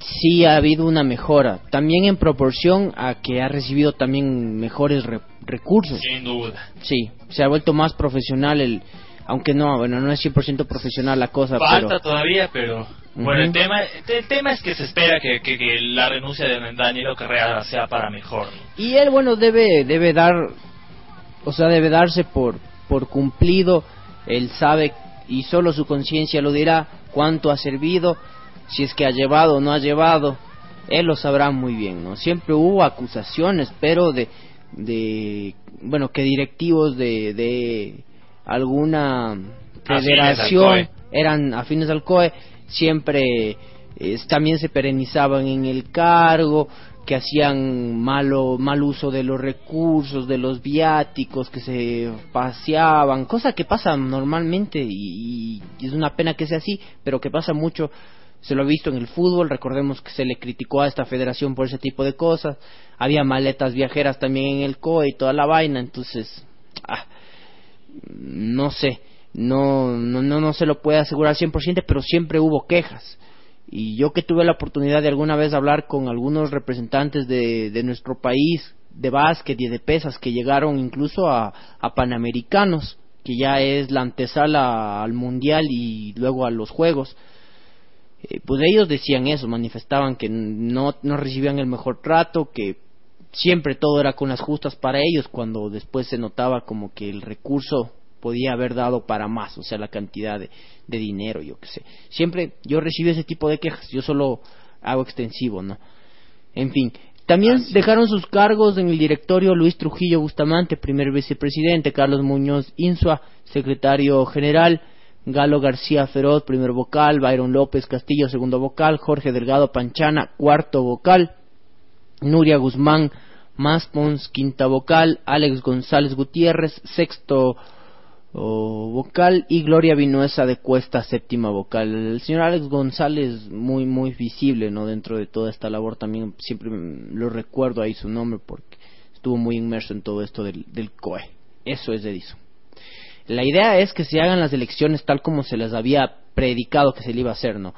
sí ha habido una mejora. También en proporción a que ha recibido también mejores re- recursos. sin duda. Sí, se ha vuelto más profesional el aunque no, bueno, no es 100% profesional la cosa, Falta pero todavía, pero bueno, el tema el tema es que se espera que, que- que la renuncia de Danilo Carrera sea para mejor. ¿no? y él bueno debe debe dar o sea, debe darse por por cumplido, él sabe y solo su conciencia lo dirá cuánto ha servido, si es que ha llevado o no ha llevado, él lo sabrá muy bien, ¿no? Siempre hubo acusaciones, pero de de bueno, que directivos de de alguna al federación eran afines al COE, siempre eh, también se perenizaban en el cargo, que hacían malo mal uso de los recursos, de los viáticos, que se paseaban, cosa que pasa normalmente y, y es una pena que sea así, pero que pasa mucho. Se lo ha visto en el fútbol, recordemos que se le criticó a esta federación por ese tipo de cosas. Había maletas viajeras también en el COE y toda la vaina, entonces, ah, no sé, no, no, no, no se lo puede asegurar 100%, pero siempre hubo quejas. Y yo que tuve la oportunidad de alguna vez hablar con algunos representantes de, de nuestro país, de básquet y de pesas, que llegaron incluso a, a Panamericanos, que ya es la antesala al Mundial y luego a los Juegos, eh, pues ellos decían eso, manifestaban que no, no recibían el mejor trato, que siempre todo era con las justas para ellos, cuando después se notaba como que el recurso podía haber dado para más, o sea, la cantidad de, de dinero, yo qué sé. Siempre yo recibí ese tipo de quejas, yo solo hago extensivo, ¿no? En fin, también dejaron sus cargos en el directorio Luis Trujillo Bustamante, primer vicepresidente, Carlos Muñoz Insua, secretario general, Galo García Feroz, primer vocal, Byron López Castillo, segundo vocal, Jorge Delgado Panchana, cuarto vocal, Nuria Guzmán Maspons, quinta vocal, Alex González Gutiérrez, sexto oh, vocal y Gloria Vinuesa de Cuesta, séptima vocal. El señor Alex González, muy, muy visible, ¿no? Dentro de toda esta labor también siempre lo recuerdo ahí su nombre porque estuvo muy inmerso en todo esto del, del COE. Eso es Edison. La idea es que se hagan las elecciones tal como se les había predicado que se le iba a hacer, ¿no?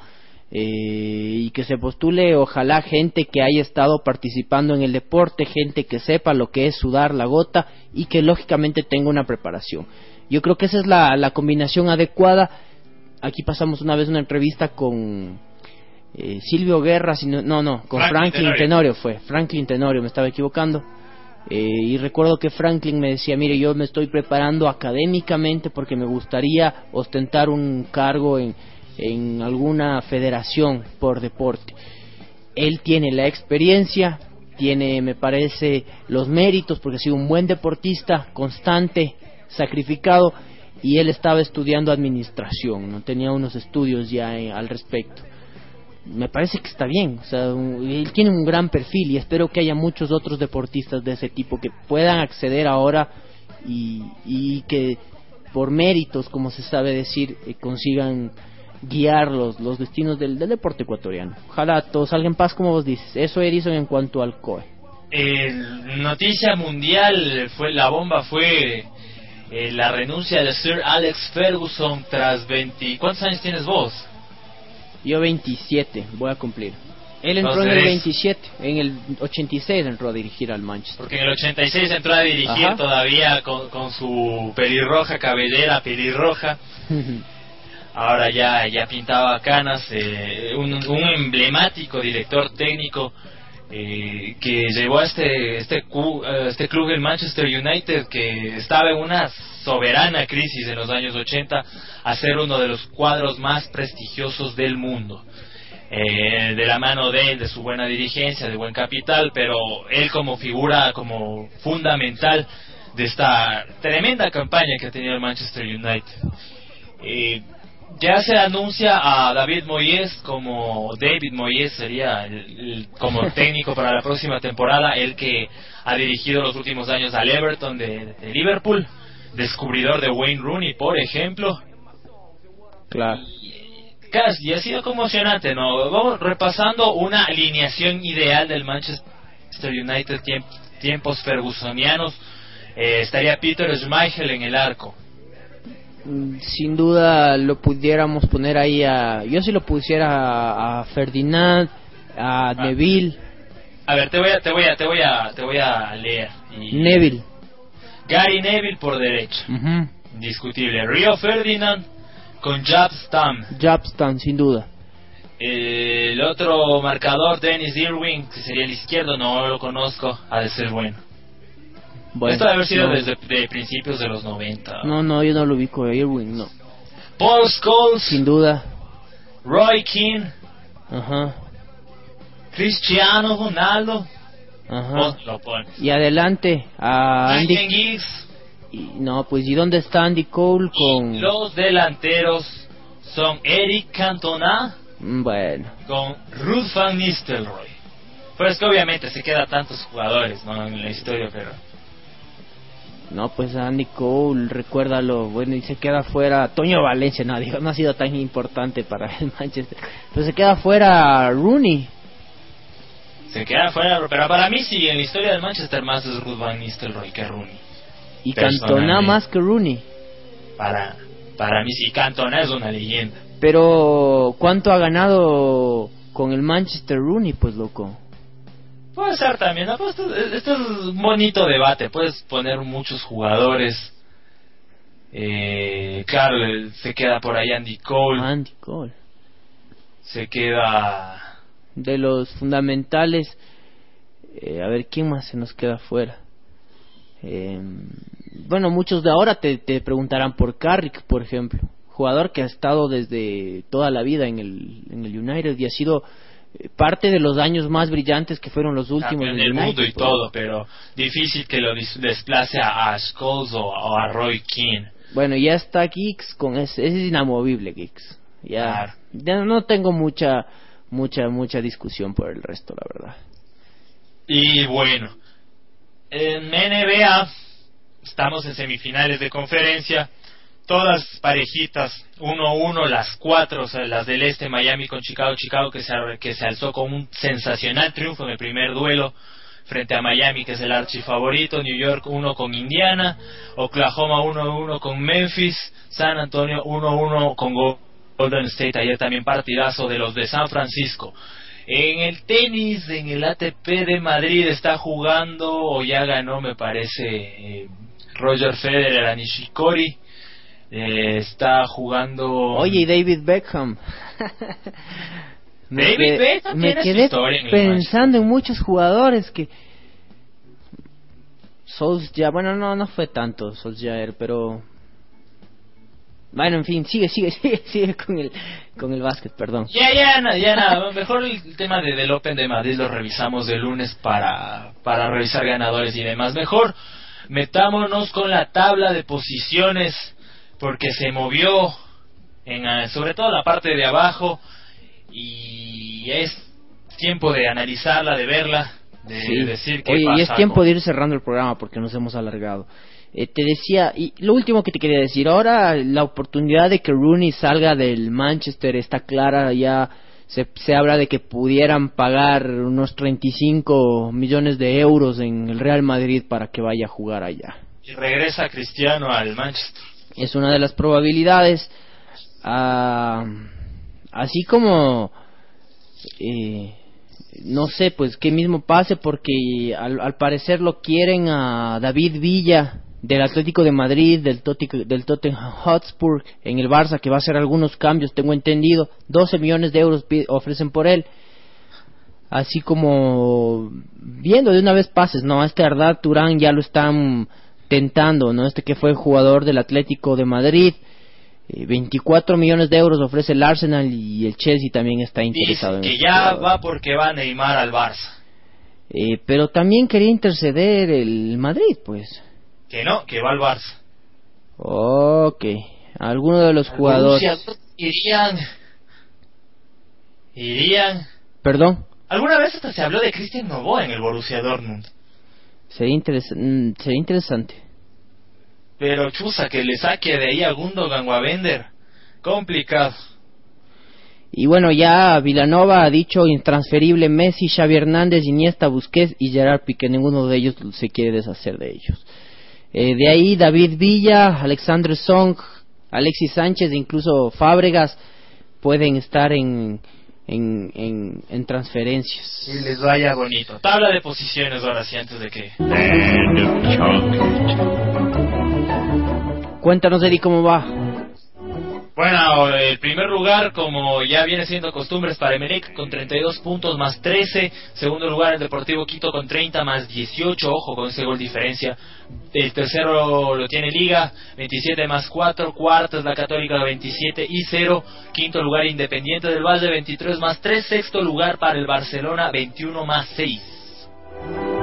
Eh, y que se postule ojalá gente que haya estado participando en el deporte, gente que sepa lo que es sudar la gota y que lógicamente tenga una preparación. Yo creo que esa es la, la combinación adecuada. Aquí pasamos una vez una entrevista con eh, Silvio Guerra, si no, no, no, con Franklin Franklin, Tenorio. Tenorio fue, Franklin Tenorio, me estaba equivocando. Eh, y recuerdo que Franklin me decía, mire, yo me estoy preparando académicamente porque me gustaría ostentar un cargo en, en alguna federación por deporte. Él tiene la experiencia, tiene, me parece, los méritos porque ha sido un buen deportista, constante, sacrificado, y él estaba estudiando administración, no tenía unos estudios ya eh, al respecto me parece que está bien. O sea, él tiene un gran perfil y espero que haya muchos otros deportistas de ese tipo que puedan acceder ahora y, y que por méritos, como se sabe decir, eh, consigan guiar los, los destinos del, del deporte ecuatoriano. Ojalá todo salga en paz, como vos dices. Eso, Edison, en cuanto al COE. El noticia mundial fue la bomba fue eh, la renuncia de Sir Alex Ferguson tras 20 ¿Cuántos años tienes vos? Yo 27 voy a cumplir. Él entró Entonces en el eres- 27, en el 86 entró a dirigir al Manchester. Porque en el 86 entró a dirigir Ajá. todavía con, con su pelirroja cabellera pelirroja. Ahora ya ya pintaba canas, eh, un, un emblemático director técnico eh, que llevó a este este, a este club el Manchester United que estaba en una soberana crisis en los años 80 a ser uno de los cuadros más prestigiosos del mundo. Eh, de la mano de él, de su buena dirigencia, de buen capital, pero él como figura, como fundamental de esta tremenda campaña que ha tenido el Manchester United. Eh, ya se anuncia a David Moyes como David Moyes sería el- el- como técnico para la próxima temporada, el que ha dirigido los últimos años al Everton de, de Liverpool, descubridor de Wayne Rooney, por ejemplo. Claro. Casi, ha sido conmocionante, ¿no? Vamos repasando una alineación ideal del Manchester United tiemp- tiempos fergusonianos. Eh, estaría Peter Schmeichel en el arco. Mm, sin duda lo pudiéramos poner ahí a yo si lo pusiera a, Ferdinand a Neville A ver, te voy a, te voy a, te voy a, te voy a leer. Y- Neville Gary Neville por derecha. Ujú. Indiscutible. Rio Ferdinand con Jab Stam. Sin duda. Eh, el otro marcador, Dennis Irwin, que sería el izquierdo, no lo conozco, ha de ser bueno. Bueno, Esto debe haber sido no, desde de principios de los 90. No, no, yo no lo ubico Irwin, no. Paul Scholes, Sin duda. Roy Keane, Ajá, Cristiano Ronaldo, ajá. Vos lo pones. Y adelante a Andy. Giggs, y- no, pues ¿y dónde está Andy Cole con...? los delanteros son Eric Cantona Mm, Bueno, con Ruth Van Nistelrooy. Pues que obviamente se queda tantos jugadores ¿no? en la historia, pero no, pues Andy Cole, recuérdalo, bueno, y se queda fuera Toño Valencia, no, digo, no ha sido tan importante para el Manchester, pero se queda fuera Rooney. se queda fuera. Pero para mí sí, en la historia del Manchester más es Ruth Van Nistelrooy que Rooney. Y. Cantona más que Rooney. Para, para mí sí, Cantona es una leyenda. Pero, ¿cuánto ha ganado con el Manchester Rooney? Pues loco. Puede ser también, ¿no? Pues esto, esto es un bonito debate. Puedes poner muchos jugadores. Eh, claro, el- se queda por ahí Andy Cole. Andy Cole. Se queda. De los fundamentales, eh, a ver, ¿quién más se nos queda fuera? Eh, bueno, muchos de ahora te, te preguntarán por Carrick, por ejemplo. Jugador que ha estado desde toda la vida en el, en el United y ha sido eh, parte de los años más brillantes que fueron los últimos del United, mundo y todo, pero difícil que lo desplace a, a Scholes o, o a Roy Keane. Bueno, ya está Giggs con ese, ese es inamovible. Ya, Claro. ya no tengo mucha, mucha, mucha discusión por el resto, la verdad. Y bueno, en NBA estamos en semifinales de conferencia, todas parejitas, 1-1, las cuatro, o sea, las del este, Miami con Chicago, Chicago que se, que se alzó con un sensacional triunfo en el primer duelo frente a Miami, que es el archifavorito, New York 1 con Indiana, Oklahoma 1-1 con Memphis, San Antonio 1-1 con Golden State, ayer también partidazo de los de San Francisco. En el tenis, en el ATP de Madrid está jugando, o ya ganó, me parece, eh, Roger Federer a Nishikori. Eh, está jugando. Oye, y David Beckham. David Beckham me quedé en pensando en muchos jugadores que Solskjaer, bueno, no, no fue tanto Solskjaer, pero bueno, en fin, sigue, sigue, sigue, sigue con el con el básquet, perdón. Ya, ya, na- ya nada. Mejor el tema de, del Open de Madrid lo revisamos de lunes para, para revisar ganadores y demás. Mejor metámonos con la tabla de posiciones porque se movió en, ah, sobre todo la parte de abajo y es tiempo de analizarla, de verla, de Sí. decir qué Oye, pasa y es tiempo con- de ir cerrando el programa porque nos hemos alargado. Eh, te decía, y lo último que te quería decir, ahora la oportunidad de que Rooney salga del Manchester está clara, ya se, se habla de que pudieran pagar unos 35 millones de euros en el Real Madrid para que vaya a jugar allá. y regresa Cristiano al Manchester. Es una de las probabilidades. Ah, así como, eh, no sé, pues que mismo pase porque al, al parecer lo quieren a David Villa del Atlético de Madrid, del, Toti- del Tottenham Hotspur, en el Barça, que va a hacer algunos cambios, tengo entendido. 12 millones de euros ofrecen por él. Así como viendo de una vez pases, ¿no? A este Arda Turán ya lo están tentando, ¿no? Este que fue jugador del Atlético de Madrid. Eh, 24 millones de euros ofrece el Arsenal y el Chelsea también está interesado Dice en que este ya jugador. va porque va Neymar al Barça. Eh, pero también quería interceder el Madrid, pues. Que no, que va al Barça. Ok. Alguno de los jugadores. Irían irían Perdón. alguna vez hasta se habló de Cristian Novoa en el Borussia Dortmund Sería, interes- mm, sería interesante. pero chusa que le saque de ahí a Gundogan o a Bender complicado Y bueno, ya Vilanova ha dicho intransferible Messi, Xavi Hernández, Iniesta, Busquets y Gerard Piqué. Ninguno de ellos se quiere deshacer de ellos. Eh, de ahí David Villa, Alexandre Song, Alexis Sánchez e incluso Fábregas pueden estar en, en, en, en transferencias. y les vaya bonito tabla de posiciones ahora sí antes de que Cuéntanos, Eddie, cómo va. Bueno, el primer lugar, como ya viene siendo costumbres para Emelec, con 32 puntos más 13. Segundo lugar, el Deportivo Quito con 30 más 18. Ojo con ese gol diferencia. El tercero lo tiene Liga, 27 más 4. Cuarto es la Católica, 27 y 0. Quinto lugar, Independiente del Valle, 23 más 3. Sexto lugar para el Barcelona, 21 más 6.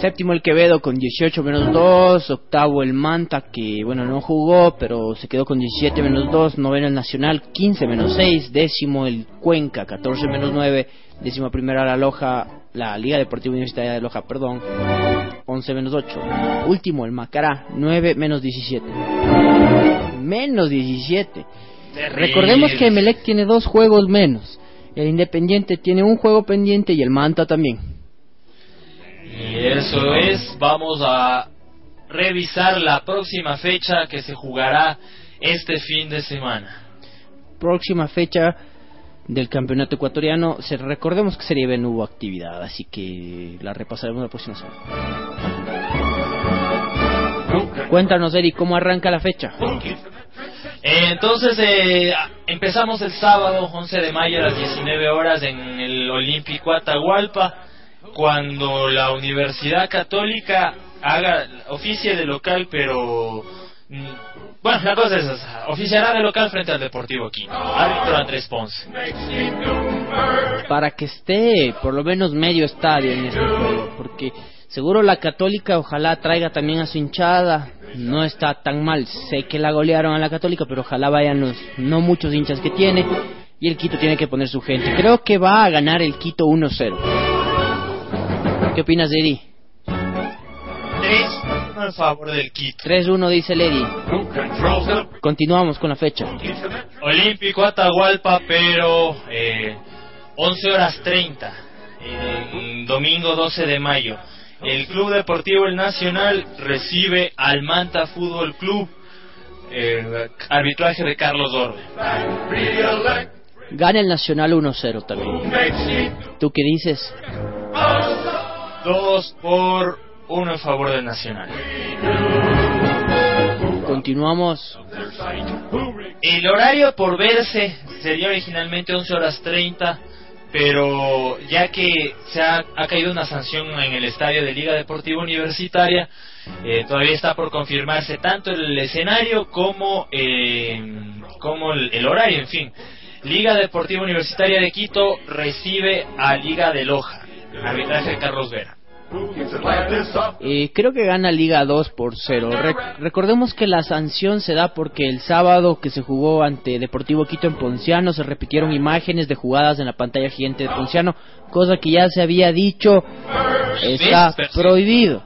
Séptimo el Quevedo con 18 menos 2. Octavo el Manta, que bueno, no jugó, pero se quedó con 17 menos 2. Noveno el Nacional, 15 menos 6. Décimo el Cuenca, 14 menos 9. Décima primera la Loja, la Liga Deportiva Universitaria de Loja, perdón, 11 menos 8. Último el Macará, 9 menos 17. Menos 17. Terrible. Recordemos que Emelec tiene dos juegos menos. El Independiente tiene un juego pendiente y el Manta también. Y eso es, vamos a revisar la próxima fecha que se jugará este fin de semana. Próxima fecha del campeonato ecuatoriano. Se, recordemos que Serie B no hubo actividad, así que la repasaremos la próxima semana. Cuéntanos, Eric, ¿cómo arranca la fecha? Entonces eh, empezamos el sábado 11 de mayo a las 19 horas en el Olímpico Atahualpa cuando la Universidad Católica haga oficie de local pero mm, bueno la cosa es esa, oficiará de local frente al Deportivo Quito árbitro Andrés Ponce Para que esté por lo menos medio estadio en este juego, porque seguro la Católica ojalá traiga también a su hinchada. No está tan mal, sé que la golearon a la Católica, pero ojalá vayan los no muchos hinchas que tiene y el Quito tiene que poner su gente. Creo que va a ganar el Quito 1-0. ¿Qué opinas, Eddie? 3 a favor del Quito 3-1 dice Lady. Continuamos con la fecha. Olímpico Atahualpa, pero eh, 11 horas 30, eh, domingo 12 de mayo. El Club Deportivo El Nacional recibe al Manta Fútbol Club, eh, arbitraje de Carlos Orbe. Gana el Nacional 1-0 también. ¿Tú qué dices? Dos por uno en favor del Nacional. Continuamos. El horario por verse sería originalmente 11 horas 30, pero ya que se ha, ha caído una sanción en el estadio de Liga Deportiva Universitaria, eh, todavía está por confirmarse tanto el escenario como, eh, como el, el horario, en fin. Liga Deportiva Universitaria de Quito recibe a Liga de Loja, arbitraje de Carlos Vera. Eh, creo que gana Liga 2 por 0. Re- recordemos que la sanción se da porque el sábado que se jugó ante Deportivo Quito en Ponciano se repitieron imágenes de jugadas en la pantalla gigante de Ponciano, cosa que ya se había dicho está prohibido.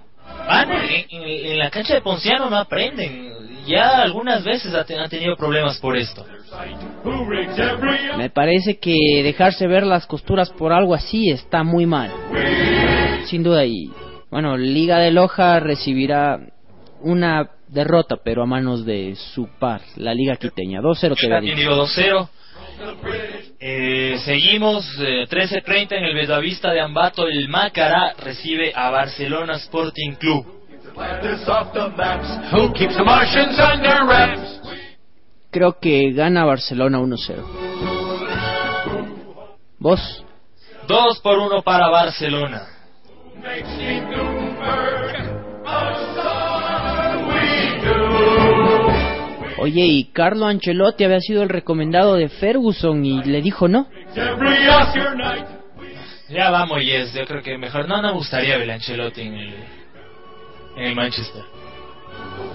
Van en, en- en la cancha de Ponciano no aprenden. Ya algunas veces han tenido problemas por esto. Me parece que dejarse ver las costuras por algo así está muy mal. Sin duda y bueno, Liga de Loja recibirá una derrota pero a manos de su par, la Liga Quiteña. 2-0 te digo 2-0. Eh, seguimos, eh, 13.30 en el Bellavista de Ambato. El Macará recibe a Barcelona Sporting Club. Who keeps the Martians under wraps? Creo que gana Barcelona 1-0. ¿Vos? 2 por 1 para Barcelona. Oye, y Carlo Ancelotti había sido el recomendado de Ferguson y le dijo no. Ya vamos, Yes. Yo creo que mejor no me gustaría ver a Ancelotti en el, en el Manchester.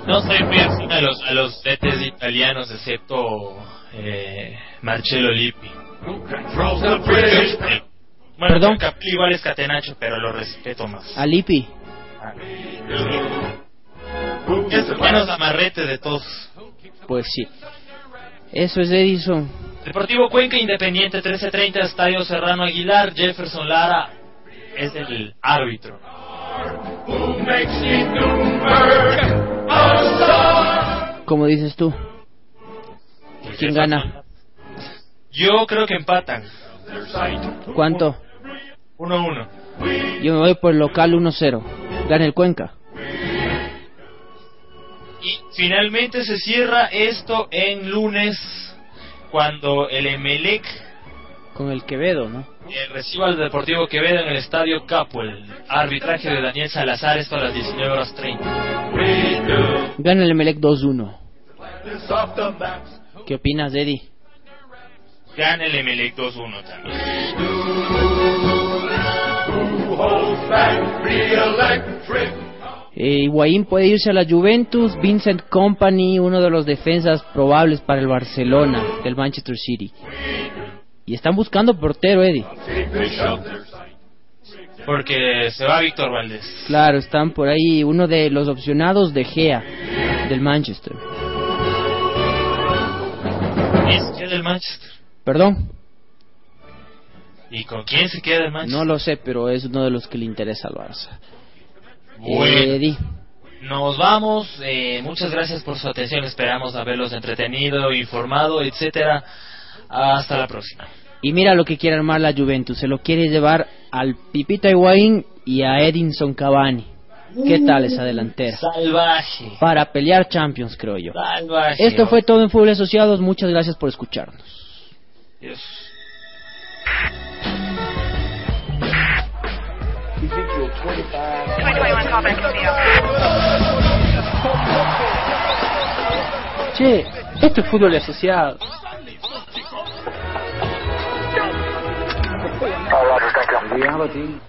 No soy muy afín a los, a los DTs italianos, excepto eh, Marcello Lippi. Bueno, Perdón. Capri igual es Catenacho, pero lo respeto más. Alipi. Who Es the menos amarrete de todos. Pues sí. Eso es Edison. Deportivo Cuenca Independiente 1330 Estadio Serrano Aguilar Jefferson Lara es el árbitro. ¿Cómo dices tú? ¿Quién gana? Yo creo que empatan. ¿Cuánto? 1-1. Yo me voy por el local 1-0. Gana el Cuenca. Y finalmente se cierra esto en lunes cuando el Emelec Con el Quevedo, ¿no? eh, reciba al Deportivo Quevedo en el Estadio Capuel. Arbitraje de Daniel Salazar, esto a las 19 horas 30. Gana el Emelec 2-1. ¿Qué opinas, Eddie? Gana el Emelec 2-1 también. Eh, Higuaín puede irse a la Juventus, Vincent Company, uno de los defensas probables para el Barcelona del Manchester City. Y están buscando portero, Eddie. Porque se va Víctor Valdés. Claro, están por ahí uno de los opcionados de Gea del Manchester. ¿Quién se queda del Manchester? Perdón, ¿Y con quién se queda el Manchester? no lo sé, pero es uno de los que le interesa al Barça. Bueno. Eddie, Nos vamos, eh, muchas gracias por su atención, esperamos haberlos entretenido, informado, etcétera. Hasta la próxima. Y mira lo que quiere armar la Juventus. Se lo quiere llevar al Pipita Higuaín y a Edinson Cavani. ¿Qué tal esa delantera? Salvaje. Para pelear Champions, creo yo. Salvaje. Esto fue todo en Fútbol Asociados. Muchas gracias por escucharnos. Che, esto es fútbol asociado. reality.